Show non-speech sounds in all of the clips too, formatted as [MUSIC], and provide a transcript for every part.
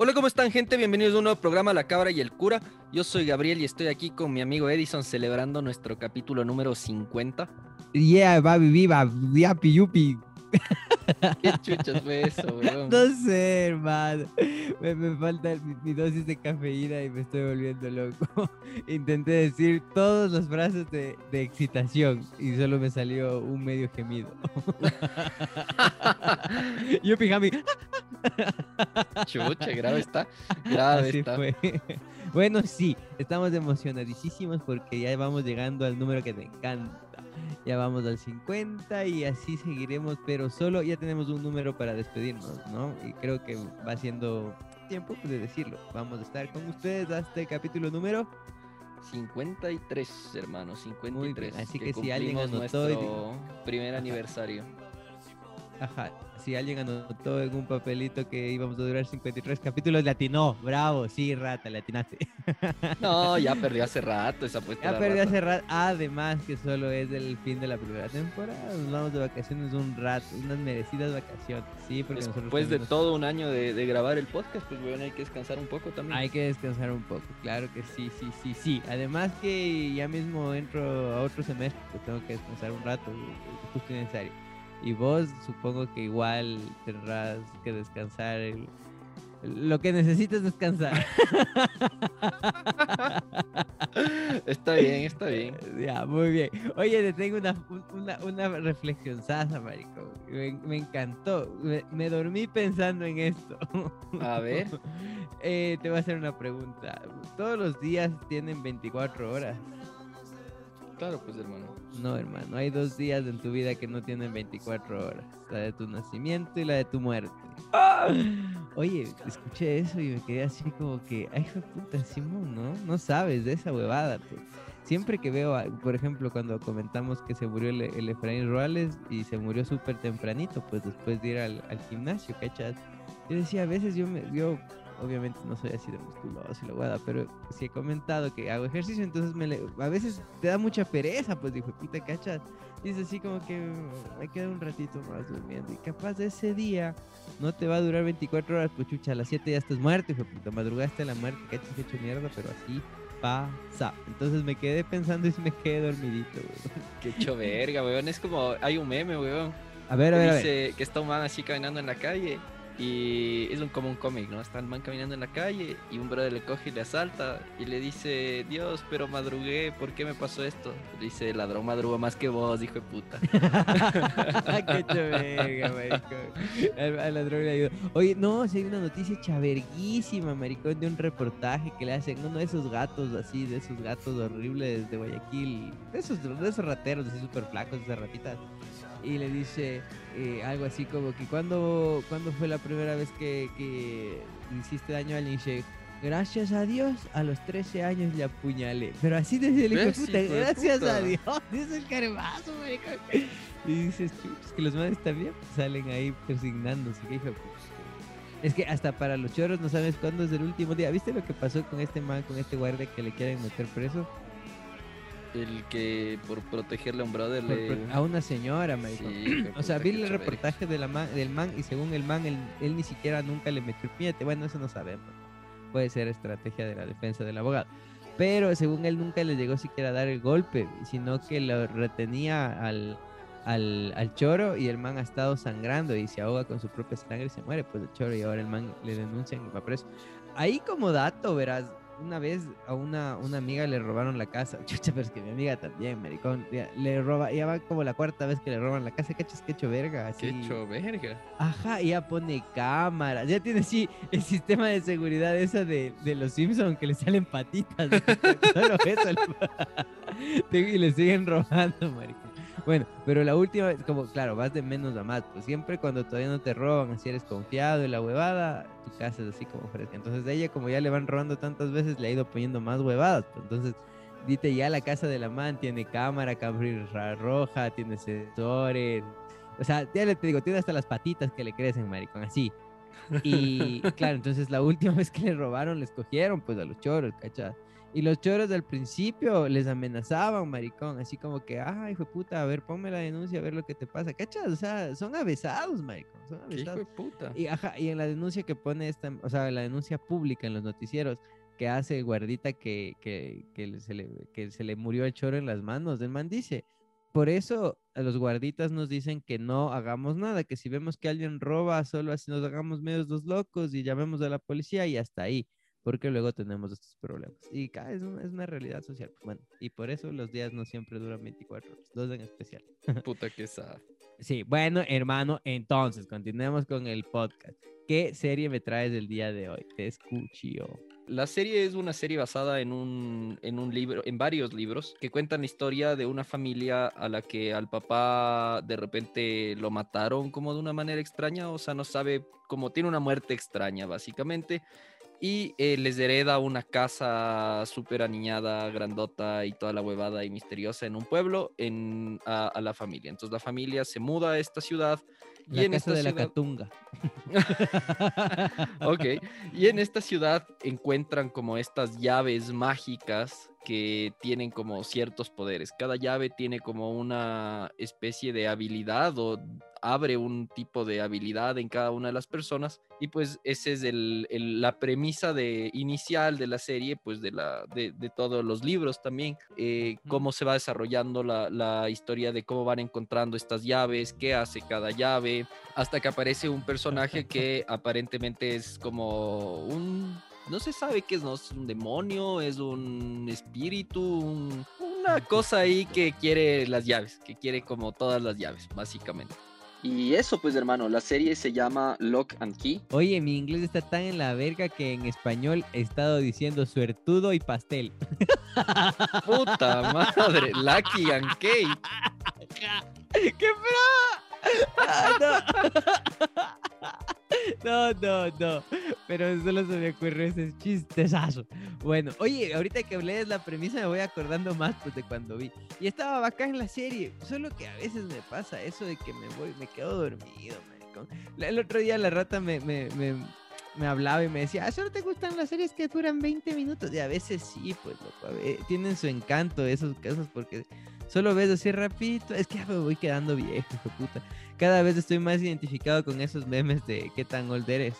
Hola, ¿cómo están, gente? Bienvenidos a un nuevo programa La Cabra y el Cura. Yo soy Gabriel y estoy aquí con mi amigo Edison celebrando nuestro capítulo número 50. Yeah, baby, viva, yupi. [LAUGHS] ¿Qué chuchas fue eso, weón? No sé, hermano. Me, me falta mi, mi dosis de cafeína y me estoy volviendo loco. [LAUGHS] Intenté decir todas las frases de, de excitación y solo me salió un medio gemido. [LAUGHS] yupi, Jami. Chucha, grave está. Grave Así está. fue. Bueno, sí, estamos emocionadísimos porque ya vamos llegando al número que te encanta. Ya vamos al 50 y así seguiremos, pero solo ya tenemos un número para despedirnos, ¿no? Y creo que va siendo tiempo pues, de decirlo. Vamos a estar con ustedes hasta el capítulo número. 53, hermano, 53. Muy bien, así que si alguien anotó y nuestro primer [LAUGHS] aniversario. Ajá, si alguien anotó en un papelito que íbamos a durar 53 capítulos, le atinó. Bravo, sí, rata, le atinaste. [LAUGHS] No, ya perdió hace rato esa apuesta. Ya rata. hace rato. Además que solo es el fin de la primera temporada. Nos vamos de vacaciones un rato, unas merecidas vacaciones. Sí, porque nosotros Después de todo un año de, de grabar el podcast, pues bueno, hay que descansar un poco también. Hay que descansar un poco, claro que sí, sí, sí, sí. Además que ya mismo entro a otro semestre, pues tengo que descansar un rato, justo y necesario. Y vos supongo que igual tendrás que descansar el- lo que necesites descansar. [LAUGHS] Está bien, está bien. [LAUGHS] Ya, muy bien. Oye, te tengo una, una, una marico. Me, me encantó. Me, me dormí pensando en esto. [LAUGHS] A ver. Eh, te voy a hacer una pregunta. Todos los días tienen 24 horas. Claro, pues hermano. No, hermano. Hay dos días en tu vida que no tienen 24 horas. La de tu nacimiento y la de tu muerte. Oye, escuché eso y me quedé así como que, ay, hijo de puta, Simón, ¿no? No sabes de esa huevada, pues. Siempre que veo, por ejemplo, cuando comentamos que se murió el, el Efraín Ruales y se murió súper tempranito, pues después de ir al, al gimnasio, ¿cachas? Yo decía, a veces yo me, yo obviamente no soy así de musculoso y la huevada, pero sí he comentado que hago ejercicio, entonces me le- a veces te da mucha pereza, pues dijo, puta, ¿cachas? Dice así como que "Mm, me queda un ratito más durmiendo y capaz de ese día no te va a durar 24 horas, pues chucha, a las 7 ya estás muerto, hijo puta, madrugaste a la muerte, cachas hecho mierda, pero así pasa. Entonces me quedé pensando y me quedé dormidito, weón. [LAUGHS] Qué hecho verga, weón. Es como, hay un meme, weón. A ver, a ver, a ver. dice que está un man así caminando en la calle y es un, como cómic, ¿no? Está el man caminando en la calle y un brother le coge y le asalta y le dice, Dios, pero madrugué, ¿por qué me pasó esto? Le dice, ladrón madrugó más que vos, hijo de puta. [LAUGHS] Qué chaverga, maricón. Al, al ladrón le. Oye, no, si hay una noticia chaverguísima, maricón, de un reportaje que le hacen uno de esos gatos así, de esos gatos horribles de Guayaquil, de esos, de esos rateros así súper flacos, esas ratitas. Y le dice eh, algo así como que cuando cuando fue la primera vez que, que hiciste daño a alguien? Gracias a Dios, a los 13 años le apuñalé. Pero así desde el hijo de ¿Ves, puta, hijo de gracias puta? a Dios. [LAUGHS] Dice el maricón. Y dices, "Chuch, que los manes también salen ahí persignándose. que hijo. Es que hasta para los choros no sabes cuándo es el último día. ¿Viste lo que pasó con este man, con este guardia que le quieren meter preso? El que por protegerle a un brother le... a una señora, maricón. Sí, [CLEARS THROAT] O sea, vi el reportaje de la man- del man y según el man, él, él ni siquiera nunca le metió el. Bueno, eso no sabemos. Puede ser estrategia de la defensa del abogado. Pero según él nunca le llegó siquiera a dar el golpe, sino que lo retenía al, al, al choro y el man ha estado sangrando y se ahoga con su propia sangre y se muere pues el choro y ahora el man le denuncian y va preso. Ahí como dato, verás, una vez a una, una amiga le robaron la casa. [LAUGHS] Chucha, pero es que mi amiga también, maricón. ya, le roba, ya va como la cuarta vez que le roban la casa. ¿Cachas que hecho verga? Así. Hecho verga. Ajá, y ya pone cámaras. Ya tiene sí el sistema de seguridad esa de, de los Simpsons que le salen patitas. [LAUGHS] Solo eso. [LAUGHS] y le siguen robando, maricón. Bueno, pero la última vez, como claro, vas de menos a más. Pues siempre cuando todavía no te roban, así eres confiado y la huevada, tu casa es así como fresca. Entonces a ella, como ya le van robando tantas veces, le ha ido poniendo más huevadas. Pues entonces, dite ya la casa de la man tiene cámara, cámara roja, tiene sensores. O sea, ya le te digo, tiene hasta las patitas que le crecen, maricón, así. Y claro, entonces la última [LAUGHS] vez que le robaron, les cogieron pues a los choros, ¿cachai? Y los choros al principio les amenazaban, maricón, así como que, ay, hijo de puta, a ver, ponme la denuncia, a ver lo que te pasa. ¿Cachas? O sea, son avesados, maricón, son avesados. hijo de puta. Y, ajá, y en la denuncia que pone esta, o sea, la denuncia pública en los noticieros que hace Guardita que, que, que, se le, que se le murió el choro en las manos, el man dice, por eso los guarditas nos dicen que no hagamos nada, que si vemos que alguien roba, solo así nos hagamos medios dos locos y llamemos a la policía y hasta ahí porque luego tenemos estos problemas. Y es una, es una realidad social. Bueno, y por eso los días no siempre duran 24 horas, dos en especial. [LAUGHS] Puta que sad. Sí, bueno, hermano, entonces continuemos con el podcast. ¿Qué serie me traes el día de hoy? Te escucho. La serie es una serie basada en un, en un libro, en varios libros que cuentan la historia de una familia a la que al papá de repente lo mataron como de una manera extraña, o sea, no sabe, como tiene una muerte extraña básicamente y eh, les hereda una casa súper aniñada, grandota y toda la huevada y misteriosa en un pueblo en, a, la familia. Entonces la familia se muda a esta ciudad. Y en esta de la Catunga. [LAUGHS] ok. Y en esta ciudad encuentran como estas llaves mágicas que tienen como ciertos poderes. Cada llave tiene como una especie de habilidad o abre un tipo de habilidad en cada una de las personas y pues esa es el, la premisa de, inicial de la serie, pues de, la, de, todos los libros también, eh, cómo se va desarrollando la, la, historia de cómo van encontrando estas llaves, qué hace cada llave, hasta que aparece un personaje que aparentemente es como un no se sabe qué es, ¿no? Es un demonio, es un espíritu, una cosa ahí que quiere las llaves, que quiere como todas las llaves, básicamente. Y eso pues hermano, la serie se llama Lock and Key. Oye, mi inglés está tan en la verga que en español he estado diciendo suertudo y pastel. Puta madre, Lucky and Cake. [LAUGHS] ¡Qué! Ah, [LAUGHS] no, no, no. Pero solo se me ocurrió ese chistezazo. Bueno, oye, ahorita que hablé de la premisa me voy acordando más pues, de cuando vi. Y estaba bacán la serie. Solo que a veces me pasa eso de que me voy, me quedo dormido, maricón. El otro día la rata me, me, me, me hablaba y me decía, ¿ah, solo te gustan las series que duran 20 minutos? Y a veces sí, pues, loco. tienen su encanto esos casos porque solo ves así rapidito. Es que ya me voy quedando viejo, hijo puta. Cada vez estoy más identificado con esos memes de qué tan old eres.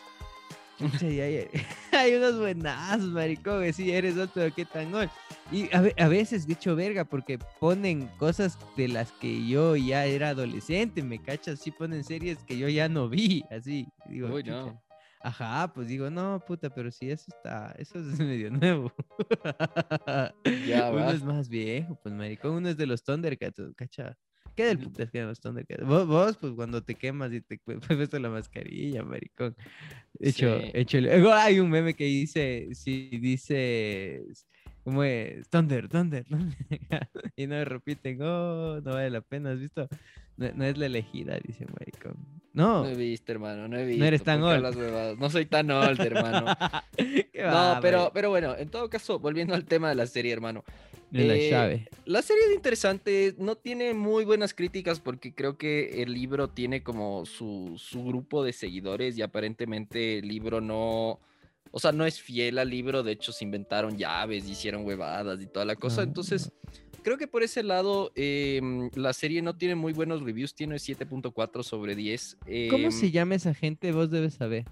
[LAUGHS] hay, unos buenazos, maricón, sí, eres otro, qué tan old. Y a, a, veces, dicho verga, porque ponen cosas de las que yo ya era adolescente, me cachas, sí ponen series que yo ya no vi, así. Digo, Uy, no. Ajá, pues digo, no, puta, pero si eso está, eso es [LAUGHS] medio nuevo. Ya, Uno es más viejo, pues maricón, uno es de los Thundercats, cacha. ¿Qué del putas que los Thundercats? Vos, vos, pues cuando te quemas y te [LAUGHS] pones la mascarilla, maricón. Hecho, sí. hecho. Luego hay un meme que dice, si dice, ¿cómo es? Thunder, Thunder, Thunder. [LAUGHS] y no repiten, oh, no vale la pena, ¿has visto? No, es la elegida, dice maricón. No. No he visto, hermano, no he visto. No eres tan old. No soy tan old, hermano. [LAUGHS] no, pero, pero bueno, en todo caso, volviendo al tema de la serie, hermano. De la eh, llave. La serie es interesante, no tiene muy buenas críticas porque creo que el libro tiene como su, su grupo de seguidores y aparentemente el libro no, o sea, no es fiel al libro, de hecho se inventaron llaves, hicieron huevadas y toda la cosa, entonces creo que por ese lado em, la serie no tiene muy buenos reviews, tiene 7.4 sobre 10. ¿Cómo se em, llama esa gente? Vos debes saber.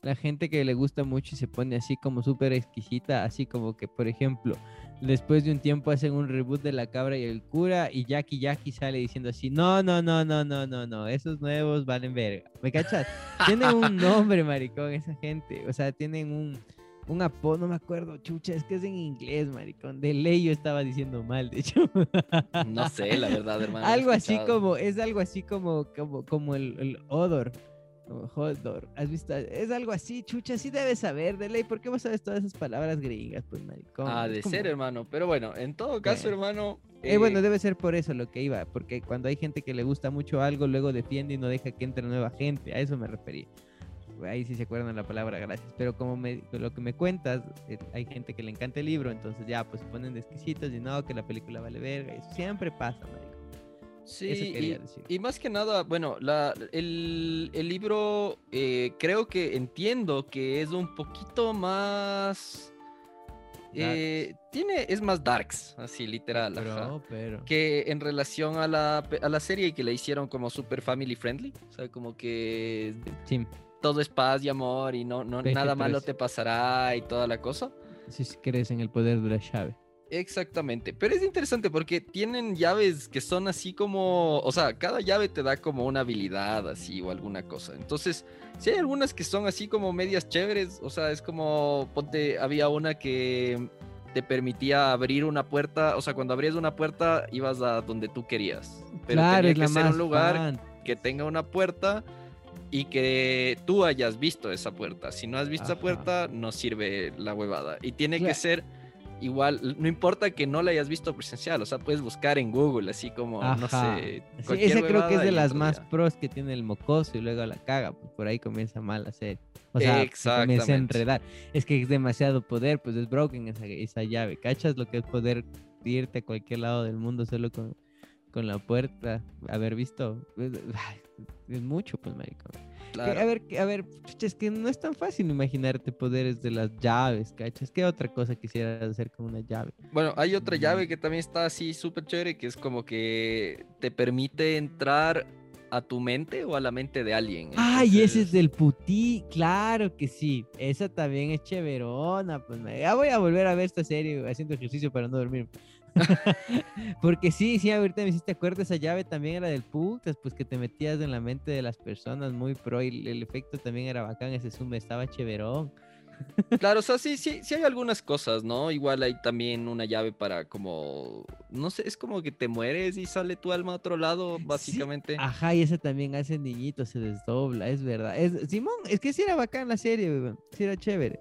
La gente que le gusta mucho y se pone así como súper exquisita, así como que, por ejemplo, después de un tiempo hacen un reboot de La Cabra y el Cura y Jackie Jackie sale diciendo así, no, no, no, no, no, no, no, esos nuevos valen verga. ¿Me cachas? [LAUGHS] tienen un nombre, maricón, esa gente. O sea, tienen un un apodo, no me acuerdo, chucha, es que es en inglés, maricón. De ley yo estaba diciendo mal, de hecho. No sé, la verdad, hermano. algo así como, es algo así como, como, como el, el odor. Hodor, ¿has visto? Es algo así, chucha, sí debes saber, de ley, ¿por qué vos sabes todas esas palabras griegas, pues, maricón? Ah, de ser, hermano, pero bueno, en todo caso, hermano... Eh, bueno, eh, debe ser por eso lo que iba, porque cuando hay gente que le gusta mucho algo, luego defiende y no deja que entre nueva gente, a eso me refería ahí sí se acuerdan la palabra gracias. Pero como me, lo que me cuentas, eh, hay gente que le encanta el libro, entonces ya pues ponen de exquisitos y no, que la película vale verga. Eso siempre pasa, marico. Sí, y, más que nada, bueno, la, el, el libro eh, creo que entiendo que es un poquito más eh, tiene, es más darks, así literal. ajá. Pero. Que en relación a la, a la serie que le hicieron como super family friendly. O sea, como que Sí, todo es paz y amor y no, no PG-13. nada malo te pasará y toda la cosa. si crees en el poder de la llave. Exactamente, pero es interesante porque tienen llaves que son así como, o sea, cada llave te da como una habilidad así o alguna cosa. Entonces, si hay algunas que son así como medias chéveres, o sea, es como, ponte, había una que te permitía abrir una puerta, o sea, cuando abrías una puerta ibas a donde tú querías. Pero claro, tenía que ser un lugar fan. que tenga una puerta y que tú hayas visto esa puerta. Si no has visto esa puerta, no sirve la huevada. Y tiene que ser igual, no importa que no la hayas visto presencial, o sea, puedes buscar en Google, así como, no Ajá. sé. Sí, ese creo que es de las entras más pros que tiene el mocoso y luego la caga, pues por ahí comienza mal la serie. O sea, se comienza a enredar. Es que es demasiado poder, pues es broken esa, esa llave. ¿Cachas lo que es poder irte a cualquier lado del mundo solo con, con la puerta? Haber visto. Es, ay, es mucho, pues, marico. Que, Claro. A ver, a ver, es que no es tan fácil imaginarte poderes de las llaves, ¿cachas? ¿Qué otra cosa quisieras hacer con una llave? Bueno, hay otra llave que también está así súper chévere, que es como que te permite entrar a tu mente o a la mente de alguien. Ay, ese es Entonces- del putí, claro que sí. Esa también es chéverona, pues ya voy a volver a ver esta serie haciendo ejercicio para no dormir. [LAUGHS] Porque sí, sí, ahorita me hiciste acuerdo, esa llave también era del putas, pues que te metías en la mente de las personas muy pro y el, efecto también era bacán, ese zoom estaba chéverón. Claro, o sea, sí, sí, sí hay algunas cosas, ¿no? Igual hay también una llave para como, no sé, es como que te mueres y sale tu alma a otro lado, básicamente. Ajá, y esa también hace niñito, se desdobla, es verdad. Es, Simón, es que sí era bacán la serie, weón, sí era chévere.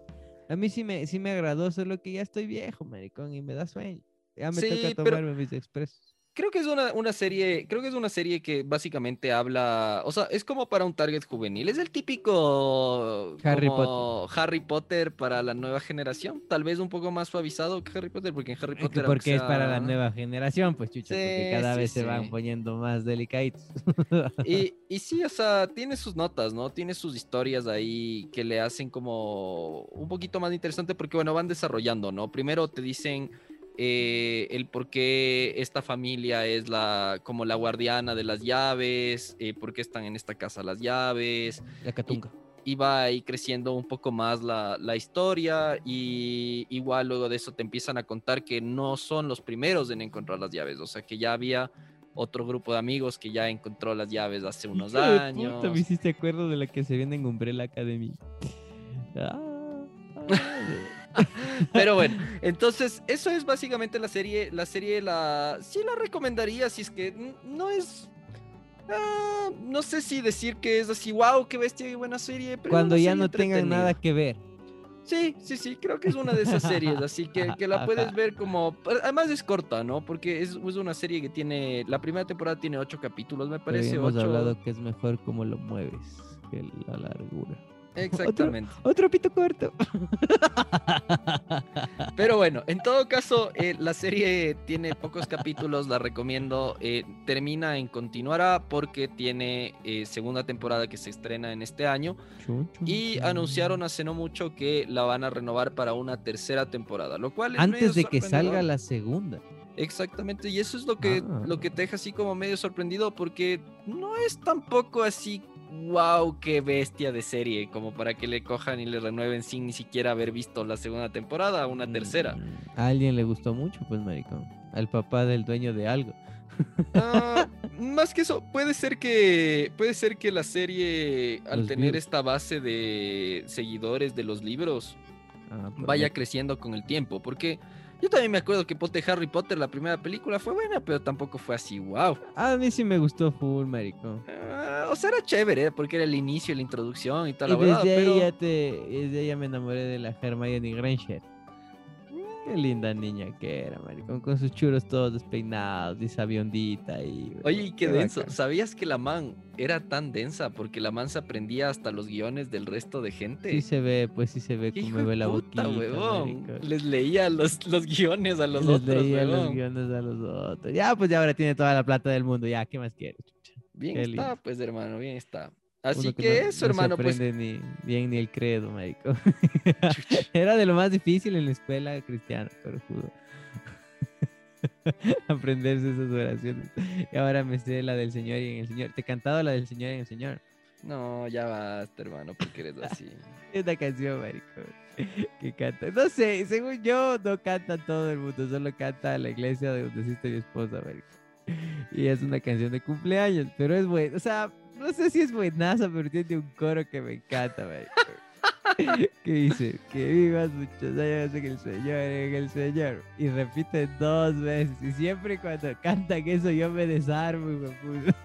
A mí sí me, sí me agradó, solo que ya estoy viejo, maricón, y me da sueño. Ya me Sí, toca pero- tomarme mis expresos. Creo que es una, una serie, creo que es una serie que básicamente habla, o sea, es como para un target juvenil, es el típico Harry como Harry Potter para la nueva generación, tal vez un poco más suavizado que Harry Potter, porque en Harry Potter... porque es para la nueva generación, pues chucha, porque cada sí, vez se van poniendo más delicaditos. Y, [LAUGHS] y sí, o sea, tiene sus notas, ¿no? Tiene sus historias ahí que le hacen como un poquito más interesante porque, bueno, van desarrollando, ¿no? Primero te dicen eh, el por qué esta familia es la, como la guardiana de las llaves, eh, por qué están en esta casa las llaves, La catunga. y va ahí creciendo un poco más la, la historia y igual luego de eso te empiezan a contar que no son los primeros en encontrar las llaves, o sea que ya había otro grupo de amigos que ya encontró las llaves hace unos años. puta, me hiciste acuerdo de la que se viene en Umbrella Academy. [LAUGHS] Ah, ah, [LAUGHS] Pero bueno, entonces eso es básicamente la serie. La serie la sí la recomendaría si es que no es ah, no sé si decir que es así, wow, qué bestia y buena serie, pero Cuando ya no tengan nada que ver. Sí, sí, sí, creo que es una de esas series, así que, que la puedes ver como... Además es corta, ¿no? Porque es, es una serie que tiene... La primera temporada tiene ocho capítulos, me parece. Hemos ocho... hablado que es mejor cómo lo mueves que la largura. Exactamente. Otro pito corto. [LAUGHS] Pero bueno, en todo caso, eh, la serie tiene pocos capítulos, la recomiendo. eh, termina en continuará porque tiene eh, segunda temporada que se estrena en este año. Y anunciaron hace no mucho que la van a renovar para una tercera temporada, lo cual es Antes de que salga la segunda. Exactamente, y eso es lo que, Ah. lo que te deja así como medio sorprendido porque no es tampoco así, wow, qué bestia de serie, como para que le cojan y le renueven sin ni siquiera haber visto la segunda temporada, una tercera. Mm, A alguien le gustó mucho, pues, maricón. Al papá del dueño de algo. Ah, [LAUGHS] más que eso, puede ser que puede ser que la serie, al Los tener views. esta base de seguidores de los libros, Ah, vaya creciendo con el tiempo, porque yo también me acuerdo que Pote Harry Potter, la primera película, fue buena, pero tampoco fue así, wow. A mí sí me gustó full, maricón. Ah, o sea, era chévere, ¿eh? porque era el inicio, la introducción y toda Y la verdad, desde pero ahí ya te, desde ahí ya me enamoré de la Hermione Granger. Qué linda niña que era, maricón, con sus churos todos despeinados y sabiondita y... Oye, y qué denso. bacán. ¿Sabías que la man era tan densa porque la man se aprendía hasta los guiones del resto de gente? Sí se ve, pues sí se ve ¿Qué como hijo me de ve la puta, boquita, huevón? Les leía los, los guiones a los Les otros, leía los guiones a los otros. Ya, pues ya ahora tiene toda la plata del mundo, ya, ¿qué más quieres? Bien Qué está, lindo. pues, hermano, bien está. Así que, no- eso, no hermano, pues aprende ni bien ni el credo, marico. [LAUGHS] Era de lo más difícil en la escuela cristiana, pero juro. [LAUGHS] Aprenderse esas oraciones. Y ahora me sé la del Señor y en el Señor. Te he cantado la del Señor y en el Señor. no, ya basta, hermano, porque eres así. [LAUGHS] Es una canción, marico. Que canta. No sé, según yo, no canta todo el mundo, solo canta la iglesia de donde existe mi esposa, marico. Y es una canción de cumpleaños, pero es buena. O sea, no sé si es buenaza, pero tiene un coro que me encanta, marico. [LAUGHS] Que dice, que vivas muchos años en el Señor, en el Señor. Y repite dos veces. Y siempre cuando cantan eso, yo me desarmo, de puta.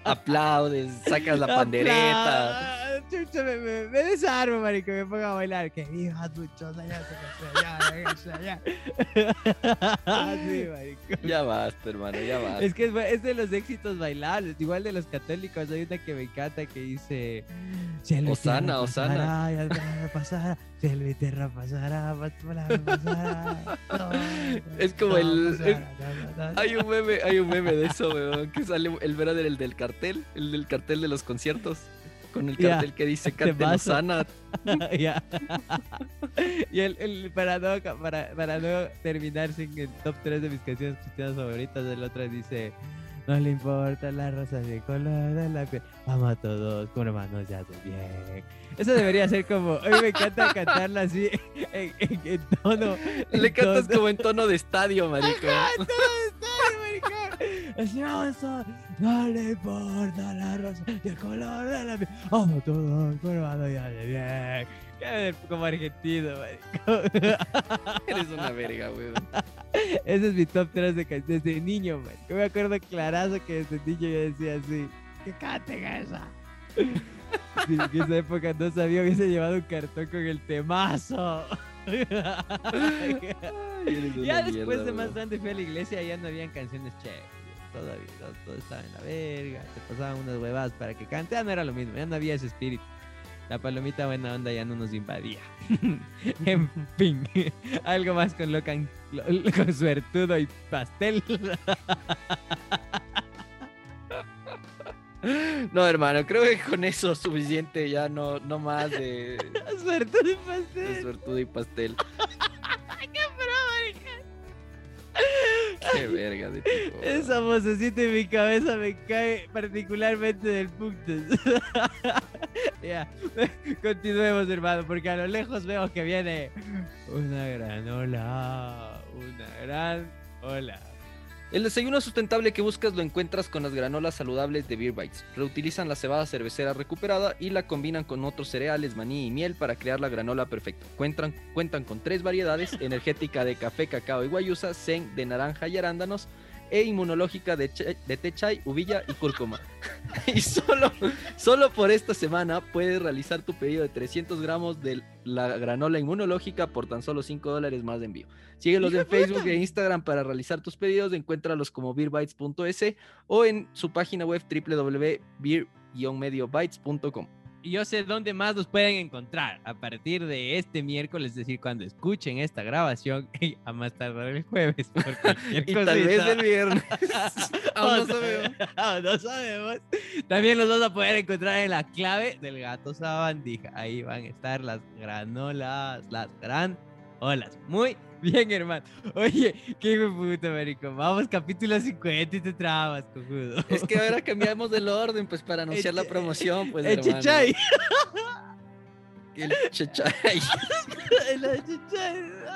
[LAUGHS] Aplaudes, sacas la pandereta. Chucha, me, me, me desarmo, marico, me pongo a bailar. Que vivas muchos años en el Señor, el Señor. [LAUGHS] marico. Ya basta, hermano, ya basta. Es que es, es de los éxitos bailables, igual de los católicos. Hay una que me encanta que dice: y Osana, Osana. pasará, y al mar pasará, cielo y tierra pasará, pasará, [LAUGHS] Es como el- pasará. Hay un meme, hay un meme de eso, weón, que sale el brother, el del cartel, el del cartel de los conciertos, con el cartel que dice temazo. Osana. [LAUGHS] Ya. y el, el- para, no, para, para no terminar sin el top 3 de mis canciones cristianas favoritas, el otro dice: No le importa la raza ni el color de la piel, ama a todos como hermanos ya hace bien. Eso debería ser como, a mí me encanta cantarla así [LAUGHS] en, en- en tono. en Le cantas tono- como en tono de estadio, marico. en tono de estadio, vamos a- no le importa la raza y el color de la piel, ama a todos como hermanos ya hace bien. Como argentino, marico. Eres una verga, weón. Ese es mi top 3 de canciones desde niño, man. Yo me acuerdo clarazo que desde niño yo decía así, que canten esa. Sí, en esa época no sabía, hubiese llevado un cartón con el temazo. Ya después mierda, de más grande fui a la iglesia y ya no habían canciones chéveres. Todavía, todo, todo estaba en la verga, te pasaban unas huevadas para que cante, ya no era lo mismo, ya no había ese espíritu. La palomita buena onda ya no nos invadía. [LAUGHS] en fin, [LAUGHS] algo más con Locan, lo- con suertudo y pastel. [LAUGHS] No, hermano, creo que con eso es suficiente, ya no, no más de, suertudo y pastel. suertudo y pastel. ¡Qué verga de tipo. Esa vocecita en mi cabeza me cae particularmente del punto. [LAUGHS] ya, continuemos, hermano, porque a lo lejos veo que viene una gran ola, una gran ola. El desayuno sustentable que buscas lo encuentras con las granolas saludables de Beer Bites. Reutilizan la cebada cervecera recuperada y la combinan con otros cereales, maní y miel para crear la granola perfecta. Cuentan, cuentan con tres variedades, [LAUGHS] energética de café, cacao y guayusa, zen de naranja y arándanos, e inmunológica de, che- de té chai, uvilla y cúrcuma. [LAUGHS] y solo, solo por esta semana puedes realizar tu pedido de 300 gramos de la granola inmunológica por tan solo 5 dólares más de envío. Síguelos ¡Hijo en Facebook e Instagram para realizar tus pedidos. Encuéntralos como beerbytes.es o en su página web www.beer-mediobytes.com. Y yo sé dónde más los pueden encontrar a partir de este miércoles, es decir, cuando escuchen esta grabación, [LAUGHS] a más tardar el jueves. [LAUGHS] Y tal vez el viernes. [LAUGHS] Aún no O sea, sabemos. aún no sabemos. También los vas a poder encontrar en la clave del gato sabandija. Ahí van a estar las granolas, las gran olas. Muy bien, hermano. Oye, qué hijo de puta, marico. Vamos, capítulo 50 y te trabas, cojudo. Es que ahora cambiamos el orden, pues para anunciar la promoción, pues El hermano. chichay. El. [LAUGHS] El chichay.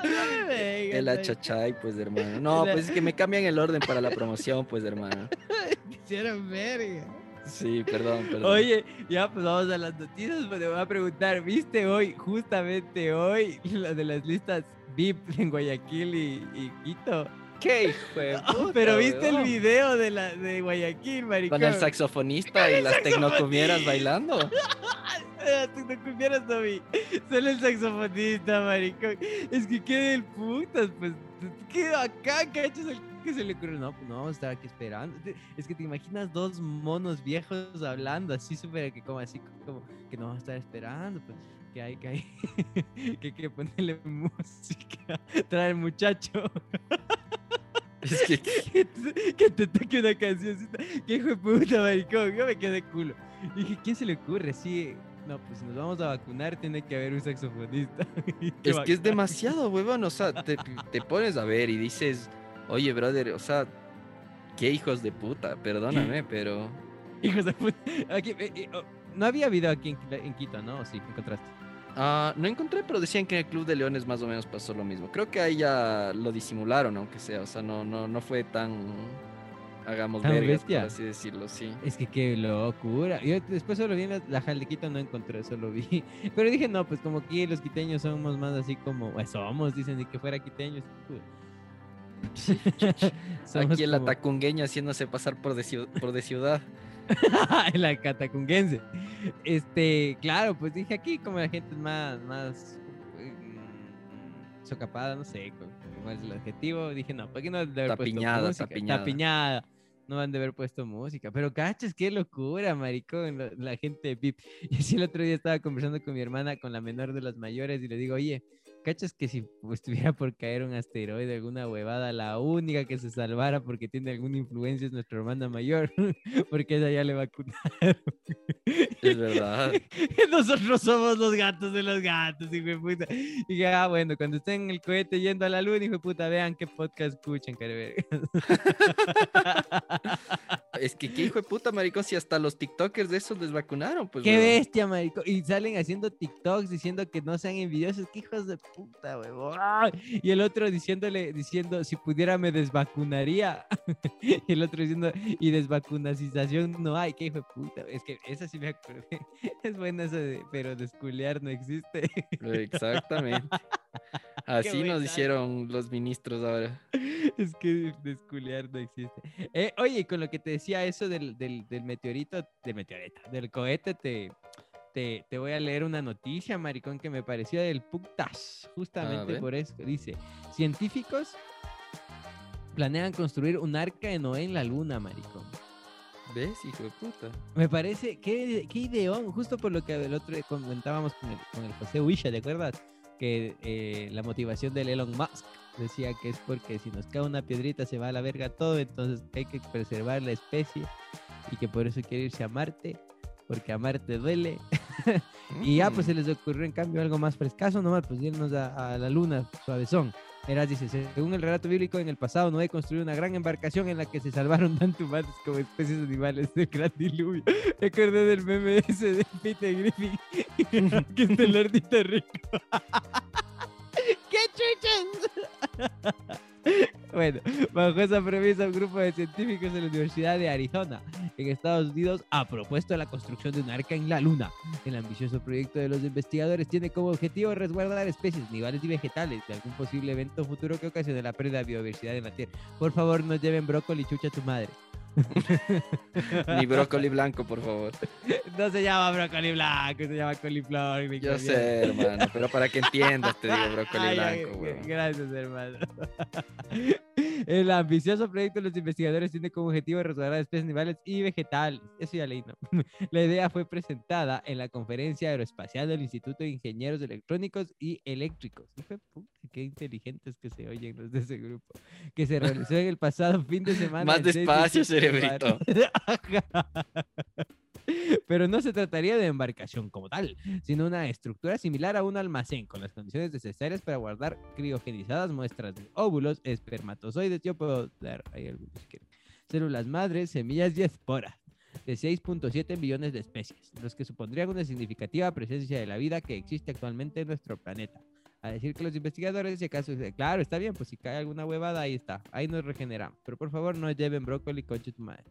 No me vengas, El achachay, pues hermano. No, El- pues es que me cambian el orden para la promoción, pues hermano. [LAUGHS] Hicieron verga. Sí, perdón, perdón. Oye, ya pues vamos a las noticias, pues te voy a preguntar, ¿viste hoy, justamente hoy, [LAUGHS] la de las listas VIP en Guayaquil y Quito? ¿Qué hijo de [LAUGHS] puta, Pero viste el video de la de Guayaquil, maricón. Con el saxofonista y las tecnocumieras bailando. Ah, tú no vi. Solo el saxofonista, maricón. Es que qué del putas, pues. Qué acá, cachas el que se le ocurrió. No, pues no vamos a estar aquí esperando. Es que te imaginas dos monos viejos hablando así súper que como así como que no vamos a estar esperando, pues. Que hay, que hay, [LAUGHS] que hay que ponerle [LAUGHS] música, trae el muchacho, Es que [LAUGHS] que te, que te toque una cancioncita, que hijo de puta, maricón, yo me quedé culo. Dije, ¿quién se le ocurre? Sí, no, pues nos vamos a vacunar, tiene que haber un saxofonista. es que es demasiado, huevón. O sea, te, te, pones a ver y dices, oye, brother, o sea, qué hijos de puta, perdóname, pero. Hijos de puta. Aquí, eh, eh, oh, no había habido aquí en, Quito, ¿no? ¿O sí? ¿Encontraste? Ah, no encontré, pero decían que en el Club de Leones más o menos pasó lo mismo. Creo que ahí ya lo disimularon, aunque sea. O sea, no, no, no fue tan hagamos vergas, por así decirlo, sí. Es que qué locura. Yo después solo vi en la, la no encontré, solo vi. [LAUGHS] Pero dije, no, pues como aquí los quiteños somos más así como, pues somos, dicen, de que fuera quiteños. [LAUGHS] aquí en la tacungueña haciéndose pasar por de, por de ciudad. [LAUGHS] la catacunguense. Este, claro, pues dije aquí como la gente es más, más mm, socapada, no sé cuál es el adjetivo. Dije, no, ¿por qué no debe haber tapiñada, tapiñada. tapiñada no han de haber puesto música. Pero cachas, qué locura, maricón, la, gente de PIP. [LAUGHS] Y así el otro día estaba conversando con mi hermana, con la menor de las mayores, y le digo, oye, cachas que si estuviera por caer un asteroide, alguna huevada, la única que se salvara porque tiene alguna influencia es nuestra hermana mayor, [LAUGHS] porque ella ya le vacunaron. Es verdad. [LAUGHS] Nosotros somos los gatos de los gatos, hijo de puta. Y dije, ah, bueno, cuando estén en el cohete yendo a la luna, hijo de puta, vean qué podcast escuchan, careverga. [LAUGHS] es que qué hijo de puta, maricón, si hasta los TikTokers de esos les vacunaron, pues. Qué bestia, maricón. Y salen haciendo TikToks diciendo que no sean envidiosos, qué hijos de puta, huevón. Y el otro diciéndole, diciendo, si pudiera me desvacunaría. [LAUGHS] y el otro diciendo, y desvacunacización no hay, qué hijo de puta. Es que esa sí me acordé. [LAUGHS] Es buena eso de, pero desculear no existe. [LAUGHS] Exactamente. Así nos hicieron los ministros ahora. Es que desculear no existe. Eh, oye, con lo que te decía eso del, del, del meteorito, del meteorito, del cohete, te, te, voy a leer una noticia, maricón, que me pareció del putas, justamente por eso. Dice, científicos planean construir un arca de Noé en la luna, maricón. ¿Ves, hijo de puta? Me parece, qué, qué ideón, justo por lo que el otro comentábamos con el, con el José Huisha, ¿te acuerdas? Que eh, la motivación del Elon Musk decía que es porque si nos cae una piedrita se va a la verga todo, entonces hay que preservar la especie y que por eso quiere irse a Marte porque amarte duele. [LAUGHS] y ya pues se les ocurrió en cambio algo más frescaso nomás, pues irnos a, a la luna, suavezón. Eras dice, según el relato bíblico, en el pasado Noé construyó una gran embarcación en la que se salvaron tanto humanos como especies animales del gran diluvio. Me del meme ese de Peter Griffin, [LAUGHS] que es el ardito rico. [LAUGHS] ¡Qué chuches! [LAUGHS] Bueno, bajo esa premisa, un grupo de científicos de la Universidad de Arizona, en Estados Unidos, ha propuesto la construcción de un arca en la Luna. El ambicioso proyecto de los investigadores tiene como objetivo resguardar especies, animales y vegetales de algún posible evento futuro que ocasione la pérdida de biodiversidad en la Tierra. Por favor, no lleven brócoli chucha tu madre. Ni brócoli blanco, por favor. [LAUGHS] No se llama brócoli blanco, se llama coliflor. Yo sé, hermano, pero para que entiendas te digo brócoli blanco. Gracias, hermano. [LAUGHS] El ambicioso proyecto de los investigadores tiene como objetivo resguardar especies animales y vegetales. Eso ya leí, ¿no? [LAUGHS] La idea fue presentada en la conferencia aeroespacial del Instituto de Ingenieros Electrónicos y Eléctricos. Qué inteligentes que se oyen los de ese grupo. Que se realizó en el pasado fin de [LAUGHS] semana. Más despacio, cerebrito. [LAUGHS] Pero no se trataría de embarcación como tal, sino una estructura similar a un almacén con las condiciones necesarias para guardar criogenizadas muestras de óvulos, espermatozoides, yo puedo dar ahí algunos células madres, semillas y esporas de 6.7 millones de especies, los que supondrían una significativa presencia de la vida que existe actualmente en nuestro planeta. A decir que los investigadores, si acaso, claro, está bien, pues si cae alguna huevada, ahí está, ahí nos regeneramos. Pero por favor, no lleven brócoli, concha tu madre.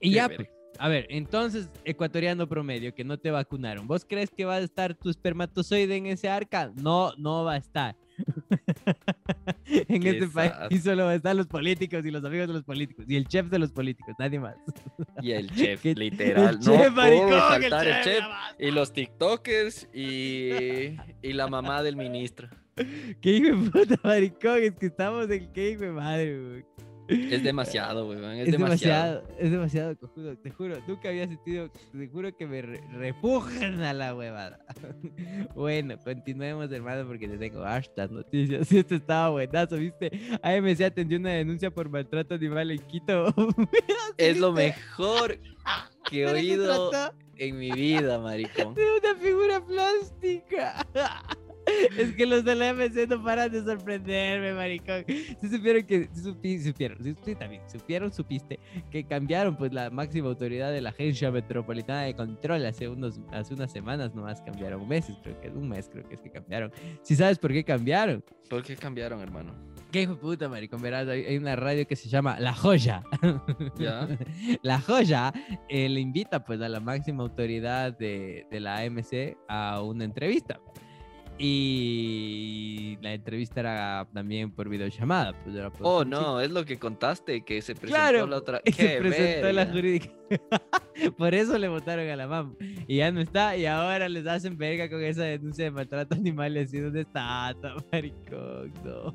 Y ya, pues, a ver, entonces, ecuatoriano promedio, que no te vacunaron. ¿Vos crees que va a estar tu espermatozoide en ese arca? No, no va a estar. [LAUGHS] en este país solo estar los políticos y los amigos de los políticos y el chef de los políticos, nadie más. [LAUGHS] Y el [LAUGHS] chef, literal. El chef, maricón, el chef, Y los TikTokers y, y la mamá del ministro. Qué hijo de puta, maricón, es que estamos en qué hijo de madre, güey. Es demasiado, weón. Es, demasiado. Es demasiado, cojudo. Te juro, nunca había sentido. Te juro que me repujan a la huevada. [LAUGHS] bueno, continuemos, hermano, porque te tengo hartas noticias. Si [LAUGHS] esto estaba buenazo, ¿viste? AMC atendió una denuncia por maltrato animal en Quito. [LAUGHS] es lo mejor. que he oído en mi vida, maricón. de una figura plástica. Es que los de la MC no paran de sorprenderme, maricón. Si supieron que, si supi- supieron, si sí, también supieron, supiste, que cambiaron pues la máxima autoridad de la Agencia Metropolitana de Control hace, unos, hace unas semanas nomás cambiaron, meses creo que, un mes creo que es que cambiaron. Si sabes por qué cambiaron? ¿Por qué cambiaron, hermano? ¿Qué hijo de puta, maricón? Verás, hay, hay una radio que se llama La Joya. ¿Ya? [LAUGHS] La Joya eh, le invita pues a la máxima autoridad de, de la AMC a una entrevista. Y la entrevista era también por videollamada. Pues, era por Oh, no, es lo que contaste, que se presentó Claro, la otra. [LAUGHS] Se ¡Qué presentó la jurídica. [LAUGHS] por eso le votaron a la mam. Y ya no está. Y ahora les hacen verga con esa denuncia de maltrato animal. Y así, ¿dónde está? Maricón, no.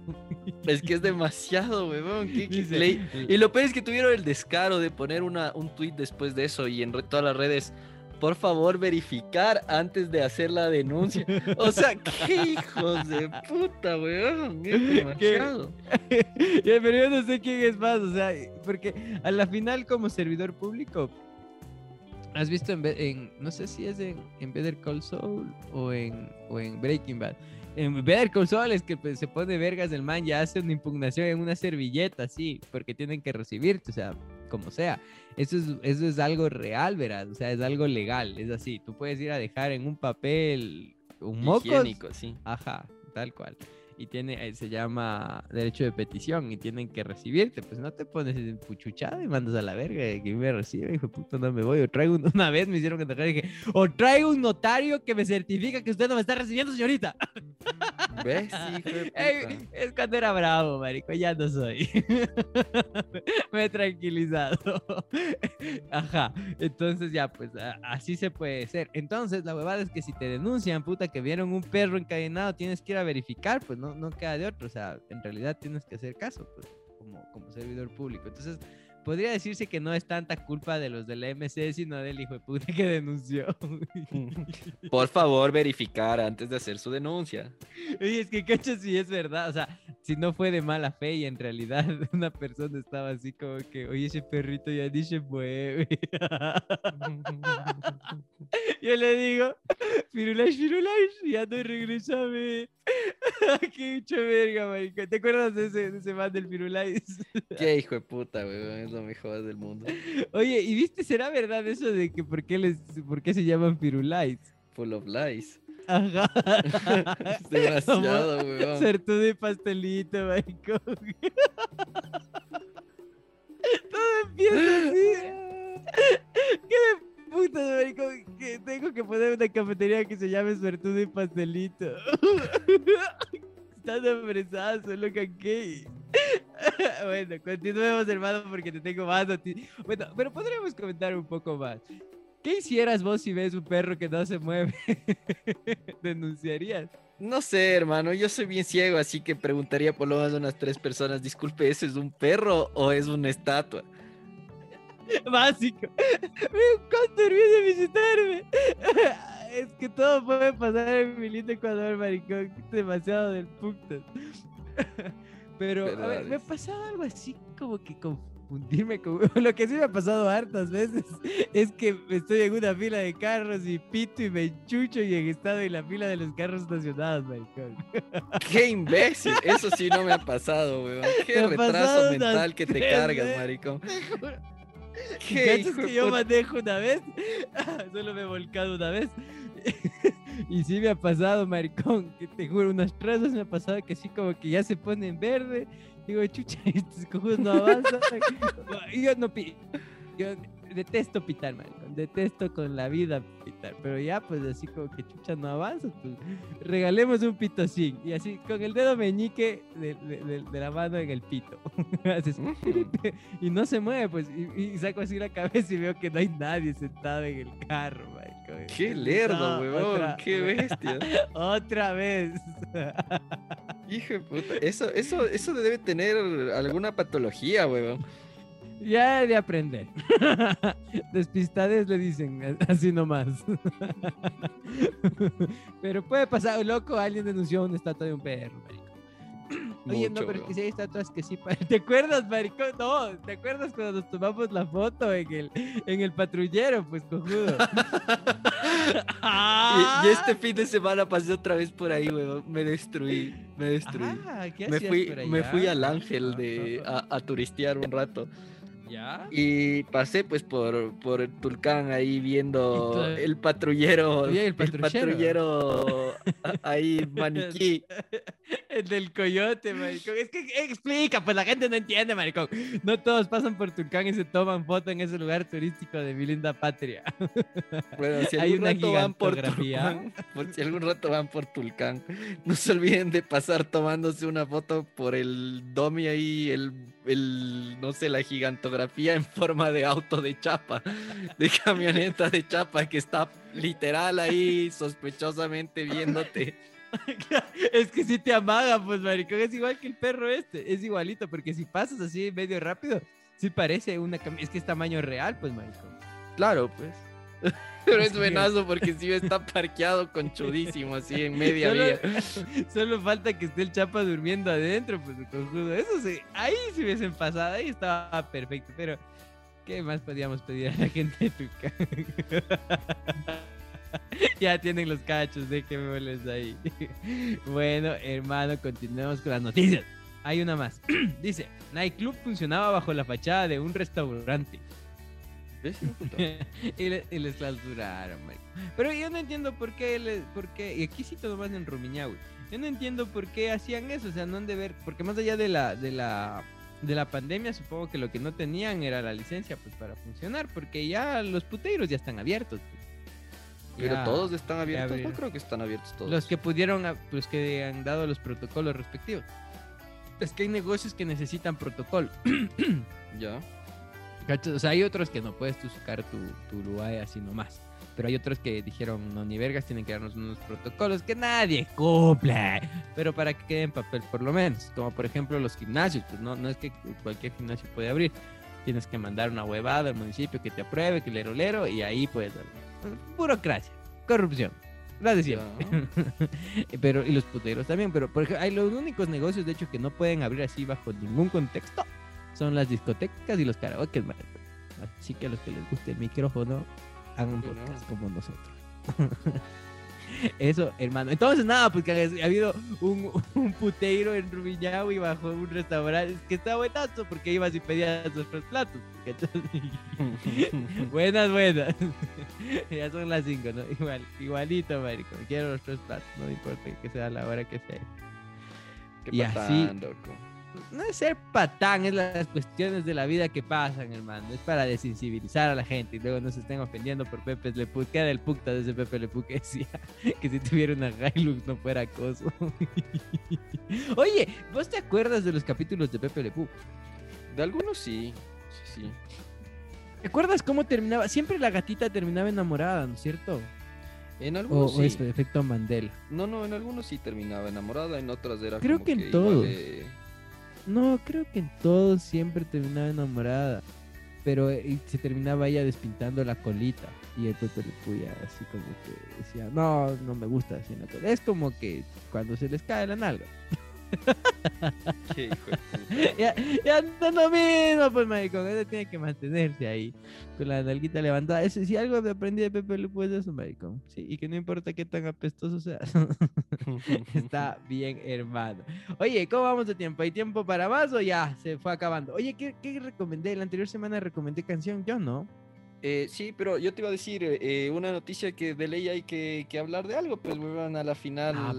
Es que es demasiado, weón. ¿qué- qué- Dice- leí- Y lo peor es que tuvieron el descaro de poner una, un tweet después de eso y en re- todas las redes. Por favor, verificar antes de hacer la denuncia. O sea, [LAUGHS] qué hijos de puta, weón. [LAUGHS] Ya, pero yo no sé quién es más, o sea, porque a la final como servidor público, has visto en- no sé si es en, en Better Call Saul o en, o en Breaking Bad. En Better Call Saul es que pues, se pone vergas el man, ya hace una impugnación en una servilleta, sí, porque tienen que recibirte, o sea, como sea. Eso es, eso es algo real, verás, o sea, es algo legal, es así. Tú puedes ir a dejar en un papel un moco Higiénico, sí. Ajá, tal cual. Y tiene, eh, se llama derecho de petición y tienen que recibirte. Pues no te pones en puchuchada y mandas a la verga de que me recibe, hijo de puta, no me voy. O traigo un- [LAUGHS] una vez me hicieron que y dije, o traigo un notario que me certifica que usted no me está recibiendo, señorita. [LAUGHS] ¿Ves? Hijo de Ey, puta. es cuando era bravo, marico, ya no soy. [LAUGHS] me he tranquilizado. Ajá, entonces ya, pues así se puede ser. Entonces la huevada es que si te denuncian, puta, que vieron un perro encadenado, tienes que ir a verificar, pues no, no queda de otro. O sea, en realidad tienes que hacer caso, pues, como, como servidor público. Entonces, podría decirse que no es tanta culpa de los de la MC, sino del hijo de puta que denunció. [LAUGHS] Por favor, verificar antes de hacer su denuncia. Oye, es que cacho si es verdad, o sea, si no fue de mala fe y en realidad [LAUGHS] una persona estaba así como que, oye, ese perrito ya ni se mueve. [LAUGHS] Yo le digo, Firulais, Firulais, ya no regresame. [LAUGHS] Qué hecho verga, marico. ¿Te acuerdas de ese, de ese man del Firulais? Qué hijo de puta, weón. Es lo mejor del mundo. Oye, ¿y viste, será verdad eso de que por qué, les, por qué se llaman Firulais? Full of lies. Ajá. Es [LAUGHS] demasiado, weón. Sertudo y pastelito, maricón. [LAUGHS] Todo empieza así. ¿Qué de puta, maricón? Que tengo que poner una cafetería que se llame Suertudo y Pastelito. [LAUGHS] Estás apresado, loca, ¿qué? bueno, continuemos, hermano, porque te tengo más noticias. Bueno, pero podríamos comentar un poco más. ¿Qué hicieras vos si ves un perro que no se mueve? [LAUGHS] ¿Denunciarías? No sé, hermano, yo soy bien ciego, así que preguntaría por lo menos a unas tres personas, disculpe, ¿eso es un perro o es una estatua? [LAUGHS] Básico. Viene a visitarme. [LAUGHS] Es que todo puede pasar en mi lindo Ecuador, maricón. Demasiado del putas. Pero, a ver, me pasado algo así como que confundirme con... [LAUGHS] Lo que sí me ha pasado hartas veces [LAUGHS] es que estoy en una fila de carros y pito y me enchucho y en estado en la fila de los carros estacionados, maricón. [LAUGHS] ¡Qué imbécil! Eso sí no me ha pasado, weón. ¡Qué Me retraso mental que te cargas, maricón! ¿Y ¿Qué hijo que yo manejo una vez? Solo me he volcado una vez. y sí me ha pasado, maricón, que te juro, unas tres veces me ha pasado que sí como que ya se pone en verde. Digo, chucha, [LAUGHS] estos cojudos no avanzan. yo no. Yo detesto pitar, maricón. Detesto con la vida pitar. Pero ya, pues así como que chucha no avanza. Pues regalemos un pito así. Y así, con el dedo meñique de, de- de- de la mano en el pito. [LAUGHS] Y no se mueve, pues, y, y saco así la cabeza y veo que no hay nadie sentado en el carro, ¡Qué lerdo, No, weón! otra- ¡Qué bestia! [LAUGHS] Otra vez. Hijo de puta. Eso, eso, eso debe tener alguna patología, weón. ya he de aprender. [LAUGHS] Despistades le dicen, así nomás. [LAUGHS] Pero puede pasar, loco, alguien denunció una estatua de un perro, marico. [CLEARS THROAT] Oye, no, pero es que si hay estatuas que sí. [LAUGHS] ¿Te acuerdas, maricón? No, ¿te acuerdas cuando nos tomamos la foto en el, en el patrullero? Pues cojudo. [LAUGHS] y, este fin de semana pasé otra vez por ahí, weón. Me destruí, me destruí. Ah, ¿qué me fui, por me fui al Ángel de, a, a turistear un rato. Y pasé pues por, por Tulcán ahí viendo el patrullero, el patrullero, ahí maniquí. [LAUGHS] El del coyote, maricón. Es que explica, pues la gente no entiende, maricón. No todos pasan por Tulcán y se toman foto en ese lugar turístico de mi linda patria. [LAUGHS] Bueno, si Hay una rato van por Tulcán, por si algún rato van por Tulcán, no se olviden de pasar tomándose una foto por el domi ahí, el, el no sé, la gigantografía en forma de auto de chapa, de camioneta de chapa que está literal ahí sospechosamente viéndote. [LAUGHS] es que si te amaga, pues, maricón. Es igual que el perro este. Es igualito, porque si pasas así medio rápido, sí parece una Es que es tamaño real, pues, maricón. Claro, pues. [LAUGHS] Pero es buenazo porque si está parqueado con chudísimo así en media vía. [LAUGHS] Solo falta que esté el chapa durmiendo adentro, pues conjudo. Eso sí, ahí si hubiesen pasado, ahí estaba perfecto. Pero, ¿qué más podíamos pedir a la gente de [LAUGHS] ya tienen los cachos, déjenme verles ahí. bueno, hermano, continuemos con las noticias. Hay una más. [CLEARS THROAT] Dice, Nightclub funcionaba bajo la fachada de un restaurante. [LAUGHS] y, les clausuraron, Pero yo no entiendo por qué, por qué, y aquí sí todo más en Rumiñahui. Yo no entiendo por qué hacían eso, o sea, no han de ver, porque más allá de la, de la, de la pandemia, supongo que lo que no tenían era la licencia, pues, para funcionar, porque ya los puteiros ya están abiertos. Pues. Pero todos están abiertos. No creo que están abiertos todos. Los que pudieron, ah, los que han dado los protocolos respectivos. Es que hay negocios que necesitan protocolo. ya. O sea, hay otros que no puedes tú sacar tu, tu así nomás. Pero hay otros que dijeron, no, ni vergas, tienen que darnos unos protocolos que nadie cumple. Pero para que quede en papel, por lo menos. Como por ejemplo los gimnasios. Pues no, no es que cualquier gimnasio puede abrir. Tienes que mandar una huevada al municipio que te apruebe, que lero lero, y ahí puedes burocracia, corrupción. La de [LAUGHS] pero, y los puteros también. Pero, por ejemplo, hay los únicos negocios, de hecho, que no pueden abrir así bajo ningún contexto son las discotecas y los karaoke, Así que a los que les guste el micrófono, hagan podcast como nosotros. [LAUGHS] Eso, hermano. Entonces, nada, pues que ha habido un, un puteiro en y bajo un restaurante que está buenazo porque ibas y pedías los tres platos. [LAUGHS] buenas, buenas. [LAUGHS] ya son las cinco, ¿no? Igual, igualito, marico. Quiero los tres platos, no importa que sea la hora que sea. ¿Qué y así, no es ser patán, es las cuestiones de la vida que pasan, hermano. Es para desensibilizar a la gente y luego no se estén ofendiendo por Pepe Le Pew. Queda el puta de ese Pepe Le Pew que decía [LAUGHS] que si tuviera una Hilux no fuera acoso. [LAUGHS] Oye, ¿vos te acuerdas de los capítulos de Pepe Le Pew? De algunos sí, sí, sí. ¿Te acuerdas cómo terminaba? Siempre la gatita terminaba enamorada, ¿no es cierto? En algunos o, sí. efecto Mandela. No, no, en algunos sí terminaba enamorada, en otras era Creo que en todos. No, creo que en todos siempre terminaba enamorada. Pero eh, se terminaba ella despintando la colita. Y el Pepe Le Puya así como que decía, no, no me gusta así. Es como que cuando se les cae la nalga. [LAUGHS] Qué hijo de puta. ya, ya es lo mismo, pues, maricón. Ella tiene que mantenerse ahí, con la nalguita levantada. Eso, si algo aprendí de Pepe Le es eso, maricón. Sí, y que no importa qué tan apestoso sea. [LAUGHS] Está bien, hermano. Oye, ¿cómo vamos de tiempo? ¿Hay tiempo para más o ya se fue acabando? Oye, ¿qué, qué recomendé? La anterior semana recomendé canción, yo no. Eh, sí, pero yo te iba a decir eh, una noticia que de ley hay que, hablar de algo, pues van a la final. Ah,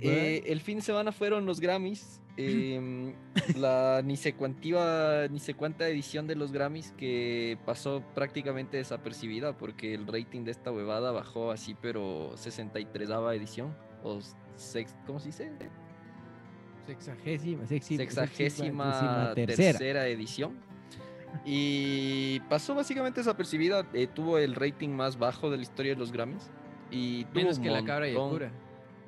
eh, el fin de semana fueron los Grammys, em, la ni se cuantiva, ni se cuánta edición de los Grammys que pasó prácticamente desapercibida porque el rating de esta huevada bajó así, pero 63 edición o sex, ¿cómo se dice? Sexagésima, sexagésima, tercera edición. Y pasó básicamente desapercibida. Eh, tuvo el rating más bajo de la historia de los Grammys. Y Menos que la cabra y el cura.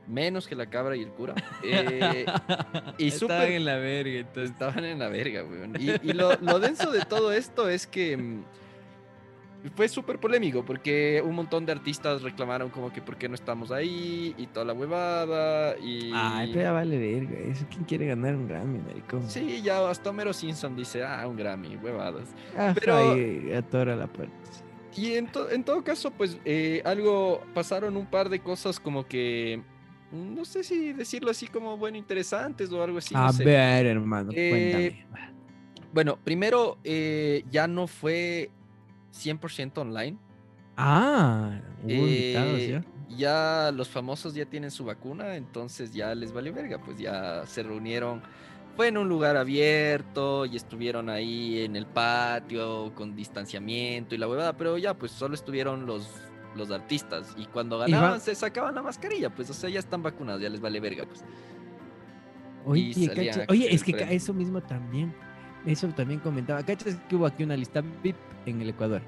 Menos que la cabra y el cura. [LAUGHS] Eh, y Estaban en la verga, entonces. Estaban en la verga, weón. Y, lo, denso de todo esto es que. Fue súper polémico porque un montón de artistas reclamaron como que por qué no estamos ahí y toda la huevada y... Ay, pero ya vale verga. Eso, ¿quién quiere ganar un Grammy, maricón? Sí, ya hasta Homero Simpson dice, ah, un Grammy, huevadas. Ah, pero- ahí, atora la puerta. Y en, to- en todo caso, pues eh, algo, pasaron un par de cosas como que, mm, no sé si decirlo así como, bueno, interesantes o algo así. no A sé. ver, hermano, Eh, cuéntame. Bueno, primero, eh, ya no fue 100% online. Ah, invitados Eh, ya. ya los famosos ya tienen su vacuna, entonces ya les valió verga, pues ya se reunieron. Fue en un lugar abierto y estuvieron ahí en el patio con distanciamiento y la huevada, pero ya pues solo estuvieron los, los artistas y cuando Y ganaban se sacaban la mascarilla, pues o sea, ya están vacunados, ya les vale verga, pues. Oye, oye, es que premio. eso mismo también. Eso también comentaba. ¿Cachas que hubo aquí una lista VIP en el Ecuador?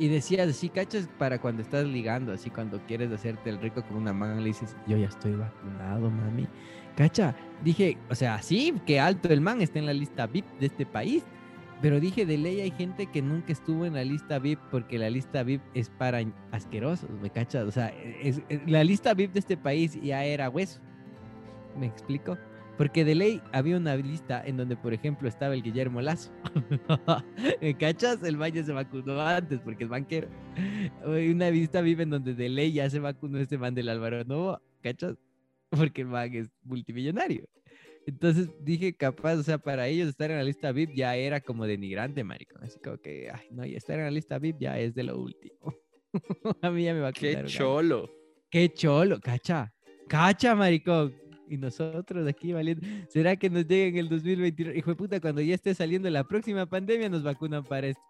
Y decías así, cachas, para cuando estás ligando, así cuando quieres hacerte el rico con una man, le dices, yo ya estoy vacunado, mami. Cacha, dije, o sea, sí, que alto el man está en la lista VIP de este país. Pero dije, de ley hay gente que nunca estuvo en la lista VIP porque la lista VIP es para asquerosos, ¿me cachas? O sea, es- es- la lista VIP de este país ya era hueso. ¿Me explico? Porque de ley había una lista en donde, por ejemplo, estaba el Guillermo Lazo. [LAUGHS] ¿Me cachas? El man ya se vacunó antes porque es banquero. Una lista vive en donde de ley ya se vacunó este man del Álvaro Novo, ¿cachas? Porque el man es multimillonario. Entonces dije, capaz, o sea, para ellos estar en la lista VIP ya era como denigrante, maricón. Así como que, ay, no, y estar en la lista VIP ya es de lo último. [LAUGHS] A mí ya me Qué vacunaron. cholo. Qué cholo, cacha. Cacha, maricón. Y nosotros aquí valiendo. ¿Será que nos llega en el 2022? Hijo de puta, cuando ya esté saliendo la próxima pandemia, nos vacunan para esto.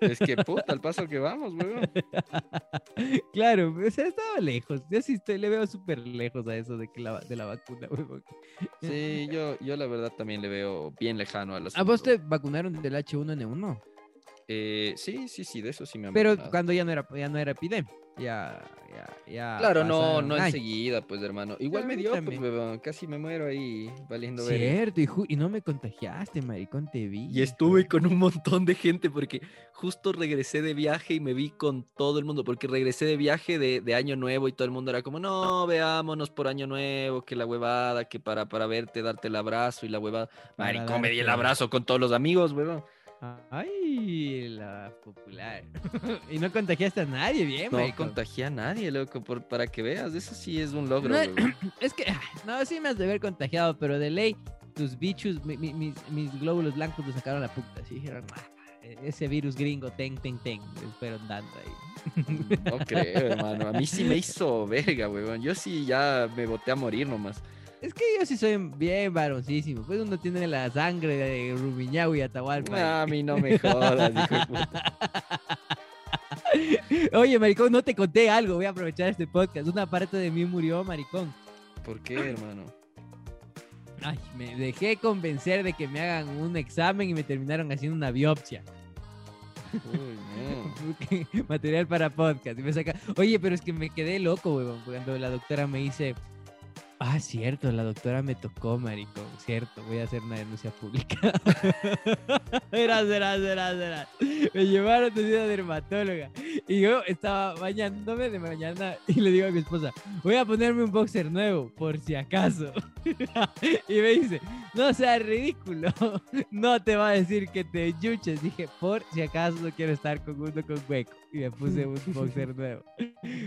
Es que puta, al paso que vamos, weón. [LAUGHS] claro, o sea, estaba lejos. Yo sí estoy, le veo súper lejos a eso de, que la, de la vacuna, huevón. Sí, yo, yo la verdad también le veo bien lejano a los. ¿A vos te vacunaron del H1N1? Eh, sí, sí, sí, de eso sí me han Pero cuando ya no era, ya no era epidemia. Ya, ya, ya. Claro, no, no años. enseguida, pues, hermano. Igual me dio, pues, casi me muero ahí valiendo verga. Cierto, y, no me contagiaste, maricón, te vi. Y estuve con un montón de gente porque justo regresé de viaje y me vi con todo el mundo, porque regresé de viaje de, de Año Nuevo y todo el mundo era como, no, veámonos por Año Nuevo, que la huevada, que para, para verte, darte el abrazo y la huevada. Maricón, me di el abrazo con todos los amigos, huevón. Ay, la popular. [LAUGHS] [LAUGHS] y no contagiaste a nadie, bien, No maricón. contagié a nadie, loco, por, para que veas, eso sí es un logro, No. [CLEARS THROAT] Es que, no, sí me has de haber contagiado, pero de ley, tus bichos, mi- mi- mis, mis glóbulos blancos lo sacaron la puta. Así dijeron, "Ah, ese virus gringo, ten, ten, ten. Fueron dando ahí. No creo, hermano. A mí sí me hizo verga, huevón. Yo sí ya me boté a morir nomás. Es que yo sí soy bien varoncísimo. Pues uno tiene la sangre de Rumiñahui y Atahualpa. Ah, a mí no me jodas, hijo de puta. [LAUGHS] Oye, maricón, no te conté algo. Voy a aprovechar este podcast. Una parte de mí murió, maricón. ¿Por qué, hermano? Ay, me dejé convencer de que me hagan un examen y me terminaron haciendo una biopsia. Uy, no. [LAUGHS] Material para podcast. Y me saca... Oye, pero es que me quedé loco, huevón, cuando la doctora me dice... Ah, cierto, la doctora me tocó, maricón. Cierto, voy a hacer una denuncia pública. [LAUGHS] verás, verás, verás, verás. Me llevaron de una dermatóloga. Y yo estaba bañándome de mañana y le digo a mi esposa, voy a ponerme un boxer nuevo, por si acaso. [LAUGHS] y me dice, no seas ridículo. [LAUGHS] No te va a decir que te yuches. Dije, por si acaso no quiero estar con uno con hueco. Y me puse un [LAUGHS] boxer nuevo.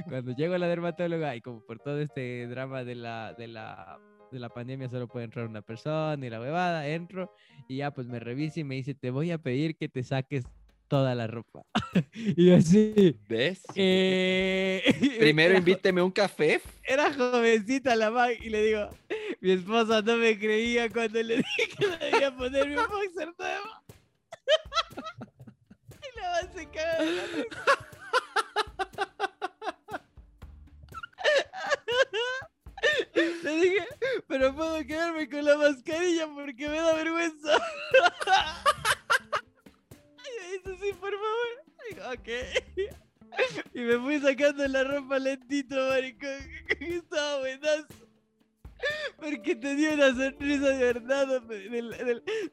Cuando llego a la dermatóloga y como por todo este drama de la, de la, de la pandemia solo puede entrar una persona y la huevada, entro y ya pues me revisa y me dice, te voy a pedir que te saques toda la ropa. [LAUGHS] y yo así... ¿Ves? eh, [LAUGHS] Primero era invíteme un café. Era jovencita la man y le digo, mi esposa no me creía cuando le dije que debía ponerme un boxer nuevo. Se [LAUGHS] caga. Le dije, pero puedo quedarme con la mascarilla porque me da vergüenza. [LAUGHS] y me sí, por favor. Ok. Y me fui sacando la ropa lentito, maricón. [LAUGHS] Estaba buenazo. Porque tenía una sonrisa de verdad. del-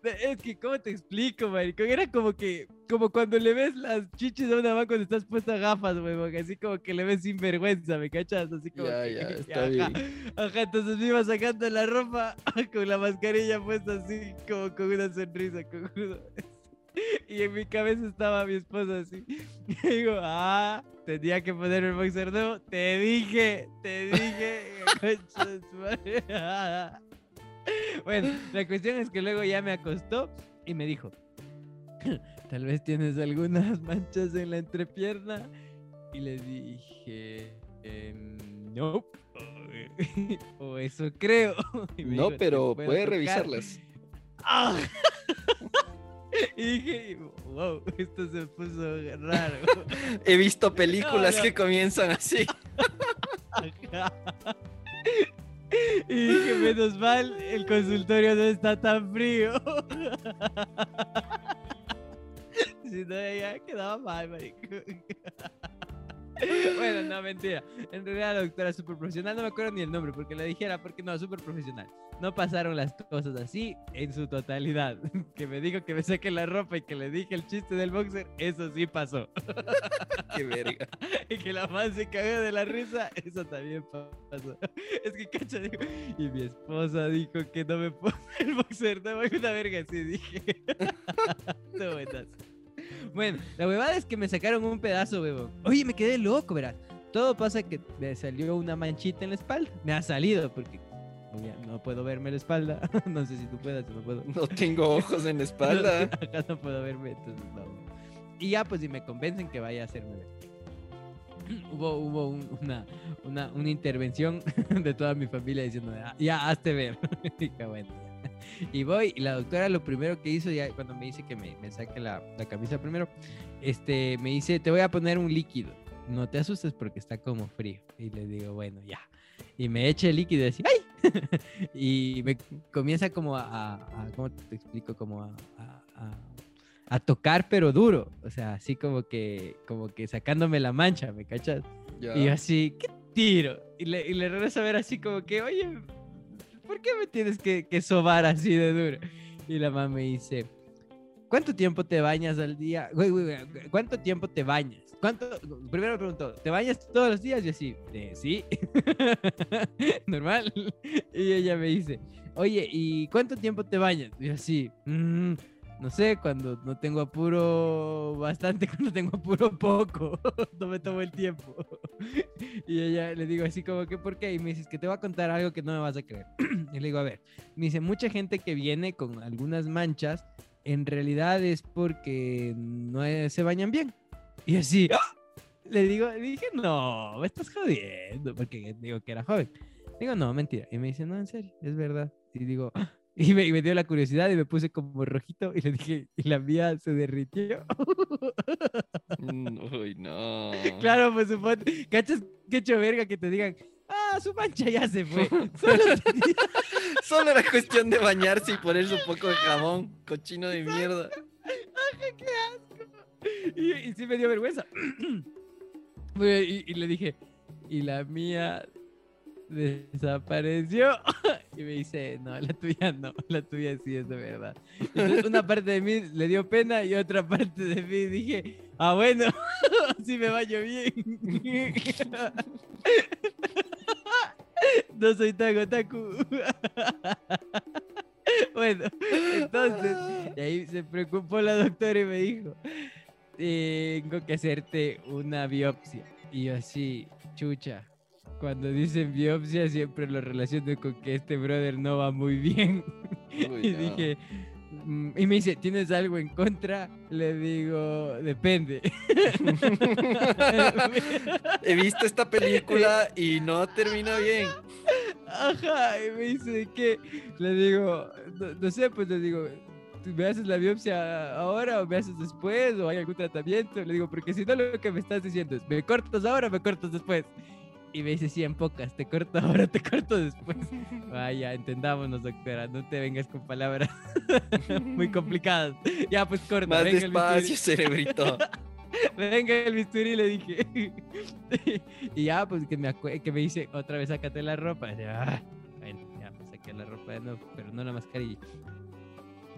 de- es que, ¿cómo te explico, maricón? Era como que, como cuando le ves las chichis a una mamá cuando estás puesta gafas, weón. Así como que le ves sin vergüenza, ¿me cachas? Así como Ya, que- ya, [LAUGHS] está ajá, bien. Ajá, entonces me iba sacando la ropa [LAUGHS] con la mascarilla puesta así, como con una sonrisa, cojudo. [LAUGHS] Y en mi cabeza estaba mi esposa así. [LAUGHS] Y digo, ah, tenía que poner el boxer nuevo. Te dije, te dije. [LAUGHS] Bueno, la cuestión es que luego ya me acostó y me dijo, tal vez tienes algunas manchas en la entrepierna. Y le dije, "Em, no. O eso creo. No, dijo, "¿Te pero puede tocar?". revisarlas. ¡Ah! [LAUGHS] Y dije, wow, [LAUGHS] esto se puso raro. [LAUGHS] He visto películas No, no. que comienzan así. Ajá. Y dije, menos mal, el consultorio no está tan frío. Si no, ya quedaba mal, marico. [LAUGHS] Bueno, no, mentira. En realidad la doctora es súper profesional. No me acuerdo ni el nombre porque le dijera, porque no, súper profesional. No pasaron las cosas así en su totalidad. [LAUGHS] Que me dijo que me saque la ropa y que le dije el chiste del boxer, eso sí pasó. [LAUGHS] Qué verga. Y que la man se cagó de la risa, eso también pa- pasó. Es que cacha, digo, y mi esposa dijo que no me ponga el boxer, no me una verga así, dije. No, buenas. Bueno, la huevada es que me sacaron un pedazo, huevón. Oye, me quedé loco, verás. Todo pasa que me salió una manchita en la espalda. Me ha salido porque no puedo verme la espalda. [LAUGHS] No sé si tú puedas, no puedo. No tengo ojos en la espalda. [LAUGHS] Acá no puedo verme, entonces no. Y ya, pues, si me convencen que vaya a hacerme ver. [CLEARS THROAT] Hubo, hubo un- una, una, una intervención [LAUGHS] de toda mi familia diciendo, "Ah, ya, hazte ver. Dije, bueno, ya. [LAUGHS] Y voy, y la doctora lo primero que hizo, ya cuando me dice que me, me saque la, la camisa primero, este, me dice, te voy a poner un líquido. No te asustes porque está como frío. Y le digo, bueno, ya. Y me echa el líquido y así, ¡ay! [LAUGHS] y me comienza como a, a- a- ¿cómo te explico? Como a, a- a- tocar, pero duro. O sea, así como que, como que sacándome la mancha, ¿me cachas? Ya. Y yo así, ¿qué tiro? Y le, y le regreso a ver así como que, oye, ¿por qué me tienes que, sobar así de duro? Y la mamá me dice, ¿cuánto tiempo te bañas al día? Güey, güey, güey, ¿cuánto tiempo te bañas? ¿Cuánto? Primero me preguntó, ¿te bañas todos los días? Yo así, "Eh, sí, [LAUGHS] normal. Y ella me dice, oye, ¿y cuánto tiempo te bañas? Y yo así, "Mm, no sé, cuando no tengo apuro bastante, [LAUGHS] cuando tengo apuro poco, [LAUGHS] no me tomo el tiempo. [LAUGHS] Y ella le digo así como que, ¿por qué? Y me dice, "Es que te voy a contar algo que no me vas a creer. [CLEARS THROAT] Y le digo, a ver, me dice, mucha gente que viene con algunas manchas, en realidad es porque no se bañan bien. Y así, ¡ah! le digo, dije, no, me estás jodiendo, porque digo que era joven. Digo, no, mentira. Y me dice, no, en serio, es verdad. Y digo, "Ah". Y me, y me dio la curiosidad y me puse como rojito y le dije, y la mía se derritió. Mm, Uy, no. [LAUGHS] claro, pues suponte, ¿cachas qué hecho verga que te digan, ah, su mancha ya se fue? [LAUGHS] Solo tenía- [LAUGHS] Solo era cuestión de bañarse y ponerse un poco de jamón, cochino de mierda. ¡Qué asco! Y, y sí me dio vergüenza. [CLEARS THROAT] Y le dije, y la mía desapareció. [LAUGHS] Y me dice, no, la tuya no, la tuya sí es de verdad. Entonces, una parte de mí le dio pena y otra parte de mí dije, ah, bueno, [LAUGHS] sí me baño bien. [LAUGHS] No soy tan otaku. Bueno, entonces, y ahí se preocupó la doctora y me dijo, tengo que hacerte una biopsia. Y yo así, chucha. Cuando dicen biopsia siempre lo relaciono con que este brother no va muy bien. [LAUGHS] Uy, y no. dije, mm, y me dice, ¿tienes algo en contra? Le digo, depende. [LAUGHS] He visto esta película y no termina bien. Ajá, y me dice que le digo, no, no sé, pues le digo, ¿tú ¿me haces la biopsia ahora o me haces después o hay algún tratamiento? Le digo, porque si no lo que me estás diciendo es, ¿me cortas ahora o me cortas después? Y me dice, sí, en pocas, te corto [LAUGHS] ahora, te corto después. [LAUGHS] Vaya, entendámonos, doctora, no te vengas con palabras [LAUGHS] muy complicadas. Ya, pues corta. Más venga el despacio, bisturí. cerebrito. Venga el bisturí, le dije. y ya, pues que me, que me dice, otra vez sácate la ropa. Y "Ah, bueno, ya me saqué saqué la ropa de nuevo, pero no la mascarilla.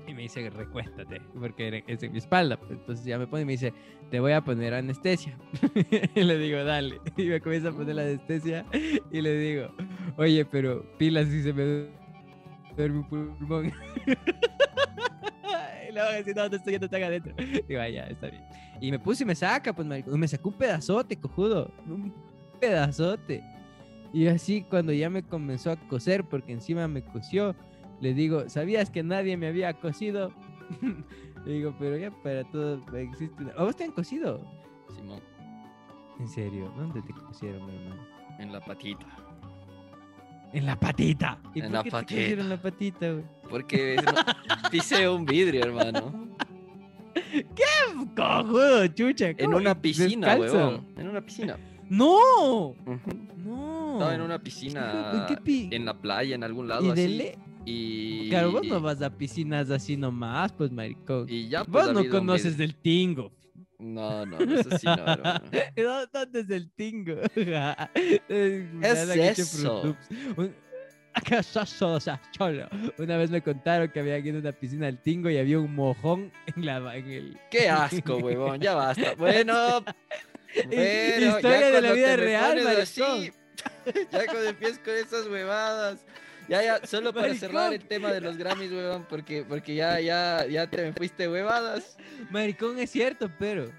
Y me dice, recuéstate, porque es en mi espalda. Entonces ya me pone y me dice, te voy a poner anestesia. [LAUGHS] y le digo, dale. [LAUGHS] Y me comienza a poner la anestesia y le digo, oye, pero pilas si se me duerme un pulmón. [LAUGHS] y luego me dice, no, no estoy yendo tan adentro. Y vaya, está bien. Y me puse y me saca, pues y me sacó un pedazote, cojudo. Un pedazote. Y así cuando ya me comenzó a coser, porque encima me cosió, le digo, ¿sabías que nadie me había cosido? [LAUGHS] le digo, pero ya para todo existe una... ¿A vos te han cosido? Simón, En serio, ¿dónde te cosieron, hermano? en la patita. En la patita. ¿Y En por la qué patita. te cosieron la patita, güey? Porque no- pisé [LAUGHS] un vidrio, hermano. [LAUGHS] Cojudo, chucha. En una piscina, huevón. En una piscina. ¡No! No. Estaba en una ¿En piscina qué pi- en la playa, en algún lado Y de así. le- Y... Claro, vos no vas a piscinas así nomás, pues, maricón. Y ya, pues, Vos no un conoces del tingo. No, no, eso sí no, hermano. ¿Dó- ¿Dónde es el tingo? [LAUGHS] ¿Qué [LAUGHS] es eso? ¿Qué cholo? Una vez me contaron que había aquí en una piscina del tingo y había un mojón en, la, en el... [LAUGHS] Qué asco, huevón, ya basta. Bueno, bueno historia de la vida real, maricón. así, ya cuando empiezas con esas huevadas. Ya, ya, solo para Maricón. cerrar el tema de los Grammys, huevón, porque, porque ya, ya, ya te me fuiste huevadas. Maricón es cierto, pero...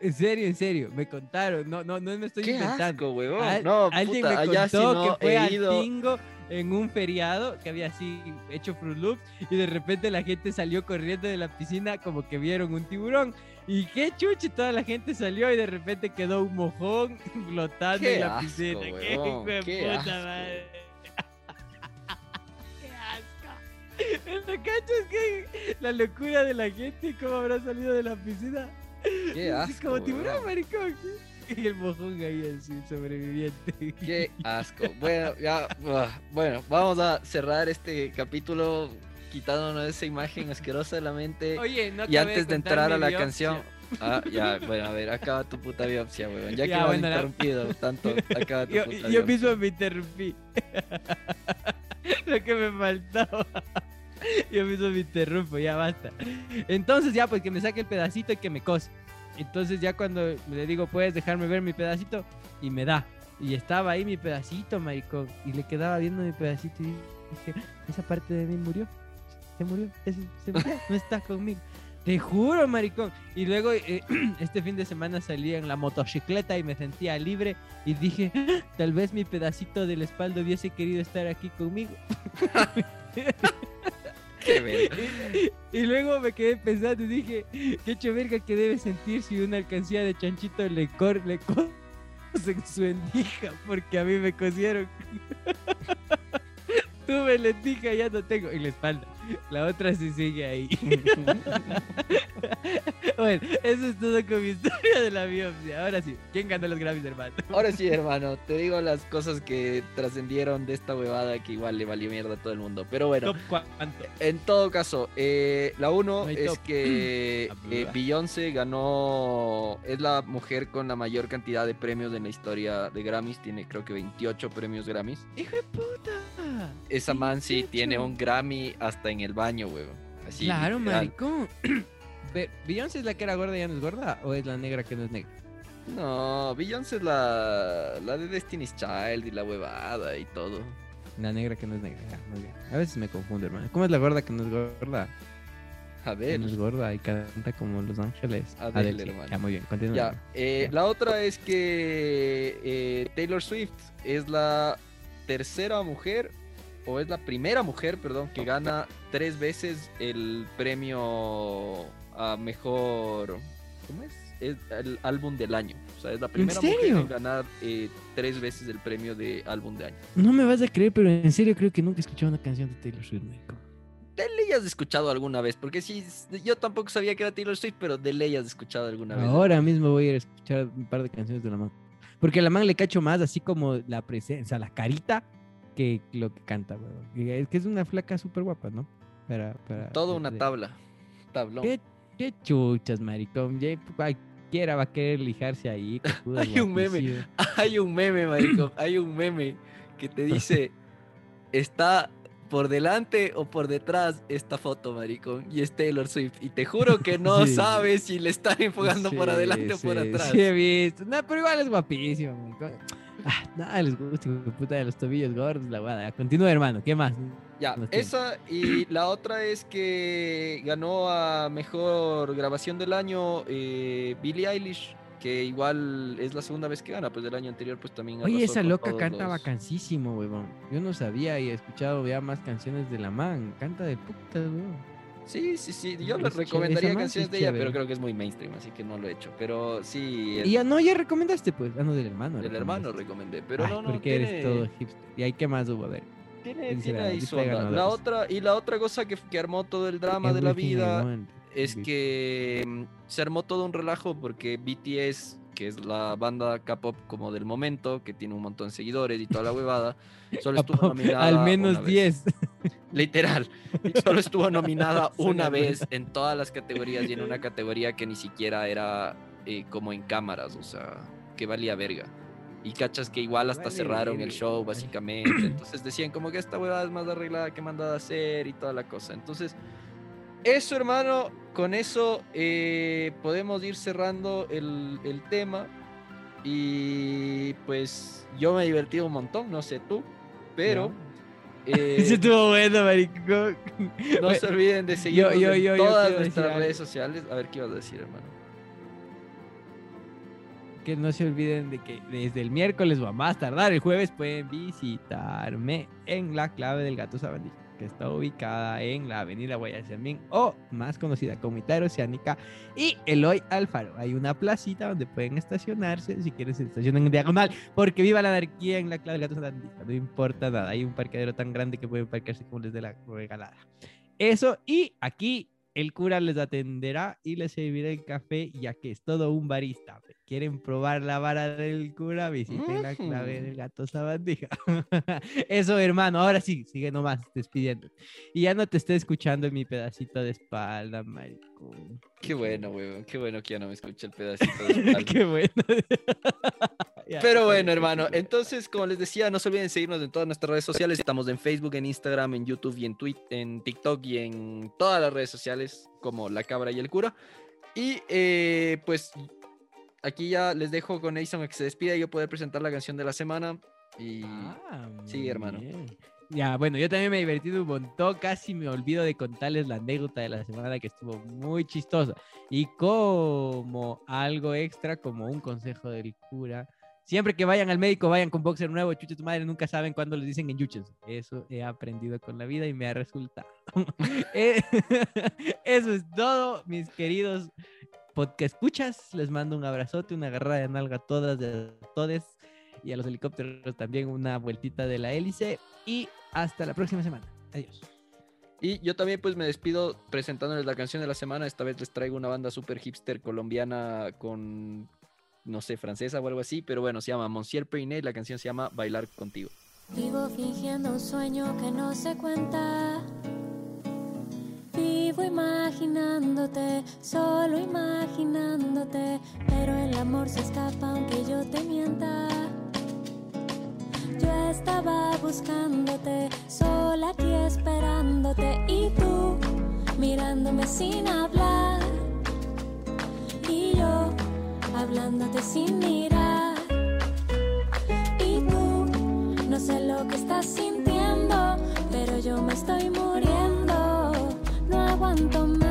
En serio, en serio, me contaron. No, no, no me estoy Qué inventando. asco, huevón. Al- no, alguien puta, me allá contó no que fue al. Tingo en un feriado que había así hecho Fruit Loops y de repente la gente salió corriendo de la piscina como que vieron un tiburón y qué chuche toda la gente salió y de repente quedó un mojón [LAUGHS] flotando Qué en la asco, piscina [LAUGHS] qué huevón, de qué puta asco. madre ¿Me cachas que la locura de la gente cómo habrá salido de la piscina Qué asco, como tiburón maricón y el mojón ahí así sobreviviente Qué asco. Bueno, ya, ah, bueno, vamos a cerrar este capítulo quitándonos esa imagen asquerosa de la mente. Oye, no y antes de entrar a la biopsia. canción. Ah, ya, bueno, a ver, acaba tu puta biopsia, weón. Ya, Ya, que me has bueno, la- interrumpido tanto, acaba tu Yo, puta yo biopsia. mismo me interrumpí. [LAUGHS] Lo que me faltaba. [LAUGHS] Yo mismo me interrumpo, ya basta. Entonces ya, pues que me saque el pedacito y que me cose. Entonces ya cuando le digo, puedes dejarme ver mi pedacito, y me da. Y estaba ahí mi pedacito, maricón. Y le quedaba viendo mi pedacito y dije, esa parte de mí murió. Se murió. se murió, [LAUGHS] no está conmigo. Te juro, maricón. Y luego eh, [CLEARS THROAT] este fin de semana salí en la motocicleta y me sentía libre y dije, "Ah, tal vez mi pedacito de la espalda hubiese querido estar aquí conmigo. [LAUGHS] Y luego me quedé pensando y dije, qué hecho verga que debe sentir si una alcancía de chanchito le, cor le cosen su endija, porque a mí me cosieron. [LAUGHS] Tuve lentija, ya no tengo. En la espalda. La otra sí sigue ahí. [LAUGHS] bueno, eso es todo con mi historia de la biopsia. Ahora sí, ¿quién ganó los Grammys, hermano? Ahora sí, hermano, te digo las cosas que trascendieron de esta huevada que igual le valió mierda a todo el mundo. Pero bueno, en todo caso, eh, la uno No es top. que [CLEARS THROAT] eh. Beyoncé ganó, es la mujer con la mayor cantidad de premios en la historia de Grammys, tiene creo que 28 premios Grammys. ¡Hijo de puta! Esa man sí 28. tiene un Grammy hasta en el baño, huevón. Así, claro, maricón. Be- [CLEARS THROAT] ¿Beyoncé es la que era gorda y ya no es gorda? ¿O es la negra que no es negra? No, Beyoncé es la, la de Destiny's Child y la huevada y todo. La negra que no es negra, ya, muy bien. A veces me confundo, hermano. ¿Cómo es la gorda que no es gorda? A Que ver. no es gorda y canta como Los Ángeles. Adele, sí. hermano. Ya, muy bien, continúa. Ya, eh, Ya. la otra es que eh, Taylor Swift es la tercera mujer, o es la primera mujer, perdón, que gana tres veces el premio a mejor. ¿Cómo es? Es el álbum del año. O sea, es la primera mujer en ganar eh, tres veces el premio de álbum de año. No me vas a creer, pero en serio creo que nunca he escuchado una canción de Taylor Swift, marico. De ley has escuchado alguna vez, porque sí, yo tampoco sabía que era Taylor Swift, pero de ley has escuchado alguna vez. Ahora mismo voy a ir a escuchar un par de canciones de la man. Porque a la man le cacho más así como la presencia, la carita, que lo que canta, weón. Y Es que es una flaca súper guapa, ¿no? Para, para, Toda una de- tabla. Tablón. ¿Qué, qué chuchas, maricón. Ya Cualquiera va a querer lijarse ahí. [LAUGHS] cojudo, Hay un meme. Hay un meme, marico. Hay un meme que te dice: Está por delante o por detrás esta foto, maricón, y es Taylor Swift. Y te juro que no [LAUGHS] Sí. sabes si le están enfocando por Sí, adelante o por sí, atrás. Sí, he visto. No, pero igual es guapísimo. marico. Ah, nada les gusta, puta de los tobillos gordos, la guada. Continúa, hermano. ¿Qué más? Ya, Nos esa y la otra es que ganó a mejor grabación del año eh, Billie Eilish, que igual es la segunda vez que gana, pues del año anterior pues también Oye, esa loca canta los- vacancísimo, huevón. Yo no sabía y he escuchado ya más canciones de la man. Canta de puta, huevón. Sí, sí, sí, yo Es les recomendaría canciones es de ella, pero creo que es muy mainstream, así que no lo he hecho, pero sí, el- Y ya no, ya recomendaste, pues. Ah, no, del hermano. del hermano recomendé, pero Ay, no, no, porque tiene, eres todo hipster. ¿Y ahí qué más hubo? A ver. tiene, tiene ahí su onda. La otra, y la otra cosa que, que armó todo el drama de la vida es que mm, se armó todo un relajo porque BTS, que es la banda K-pop como del momento, que tiene un montón de seguidores y toda la huevada, solo [LAUGHS] estuvo nominada Al menos vez. 10. [LAUGHS] Literal. Solo estuvo nominada [LAUGHS] una vez en todas las categorías y en una categoría que ni siquiera era eh, como en cámaras, o sea, que valía verga. Y cachas que igual hasta Vale cerraron el verga. show, básicamente. Entonces decían como que esta huevada es más arreglada que mandada a hacer y toda la cosa. Entonces, eso, hermano, con eso eh, podemos ir cerrando el, el tema. Y pues yo me he divertido un montón, no sé tú, pero... eh, Ese estuvo bueno, marico. no se olviden de seguirnos yo- yo- todas decir nuestras redes sociales. A ver qué ibas a decir, hermano. Que no se olviden de que desde el miércoles o a más tardar el jueves pueden visitarme en la clave del gato sabandija, está ubicada en la avenida Guayasamín o más conocida como Italia Oceánica y Eloy Alfaro. Hay una placita donde pueden estacionarse si quieren se estacionan en diagonal porque viva la anarquía en la clave del gato sabandija. No importa nada, hay un parqueadero tan grande que pueden parquearse como les dé la regalada. Eso y aquí el cura les atenderá y les servirá el café, ya que es todo un barista. ¿Quieren probar la vara del cura? Visiten la clave del gato sabandija. [LAUGHS] Eso, hermano. Ahora sí, sigue nomás despidiendo. Y ya no te estoy escuchando en mi pedacito de espalda, maricón. Qué bueno, weón. Qué bueno que ya no me escucha el pedacito de [LAUGHS] espalda. Qué bueno. [LAUGHS] Pero bueno, hermano, entonces, como les decía, no se olviden seguirnos en todas nuestras redes sociales. Estamos en Facebook, en Instagram, en YouTube y en Twitter, en TikTok y en todas las redes sociales como La Cabra y el Cura. Y eh, pues aquí ya les dejo con a que se despida y yo poder presentar la canción de la semana. Y Ah, Sí, hermano. bien. Ya, bueno, yo también me he divertido un montón. Casi me olvido de contarles la anécdota de la semana que estuvo muy chistosa. Y como algo extra, como un consejo del cura. Siempre que vayan al médico, vayan con boxer nuevo, chuche tu madre, nunca saben cuándo les dicen enchuches. Eso he aprendido con la vida y me ha resultado. [LAUGHS] Eh, [LAUGHS] Eso es todo, mis queridos podcast escuchas. Les mando un abrazote, una agarrada de nalga a todas, de todes. Y a los helicópteros también una vueltita de la hélice. Y hasta la próxima semana. Adiós. Y yo también pues me despido presentándoles la canción de la semana. Esta vez les traigo una banda super hipster colombiana con, no sé, francesa o algo así. Pero bueno, se llama Monsieur Periné y la canción se llama Bailar Contigo. Vivo fingiendo un sueño que no se cuenta. Vivo imaginándote, solo imaginándote. Pero el amor se escapa aunque yo te mienta. Yo estaba buscándote, sola aquí esperándote. Y tú mirándome sin hablar. Hablándote sin mirar. Y tú no sé lo que estás sintiendo, pero yo me estoy muriendo. No aguanto más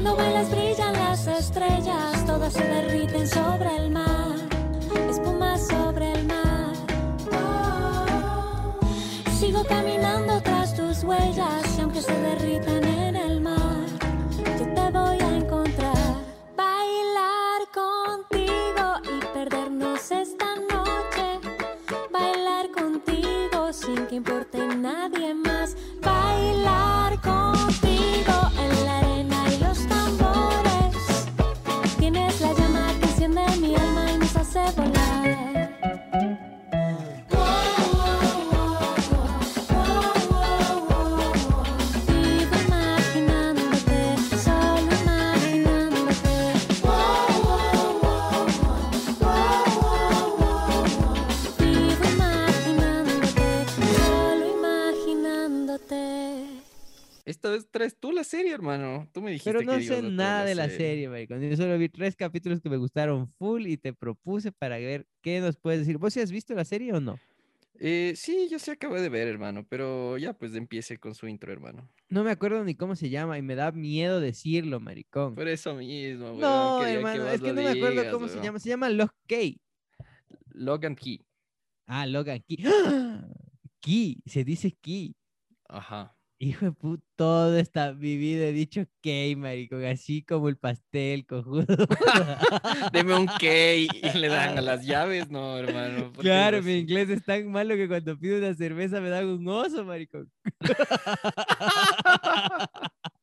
Cuando bailas brillan las estrellas, todas se derriten dijiste Pero no que sé nada de la serie, maricón. Yo solo vi tres capítulos que me gustaron full y te propuse para ver qué nos puedes decir. ¿Vos sí has visto la serie o no? Eh, sí, yo sí acabé de ver, hermano, pero ya pues empiece con su intro, hermano. No me acuerdo ni cómo se llama y me da miedo decirlo, maricón. Por eso mismo, weón, No, hermano, es que no me acuerdo cómo se llama. Se llama Lock Key. Logan Key. Ah, Logan Key. ¡Ah! [GASPS] Key, se dice Key. Ajá. Hijo de puta, todo está mi vida he dicho Key, maricón, así como el pastel, cojudo. [LAUGHS] Deme un key y le dan a las [LAUGHS] llaves, no, hermano. ¿por qué Claro, mi inglés es tan malo que cuando pido una cerveza me dan un oso, maricón. [LAUGHS]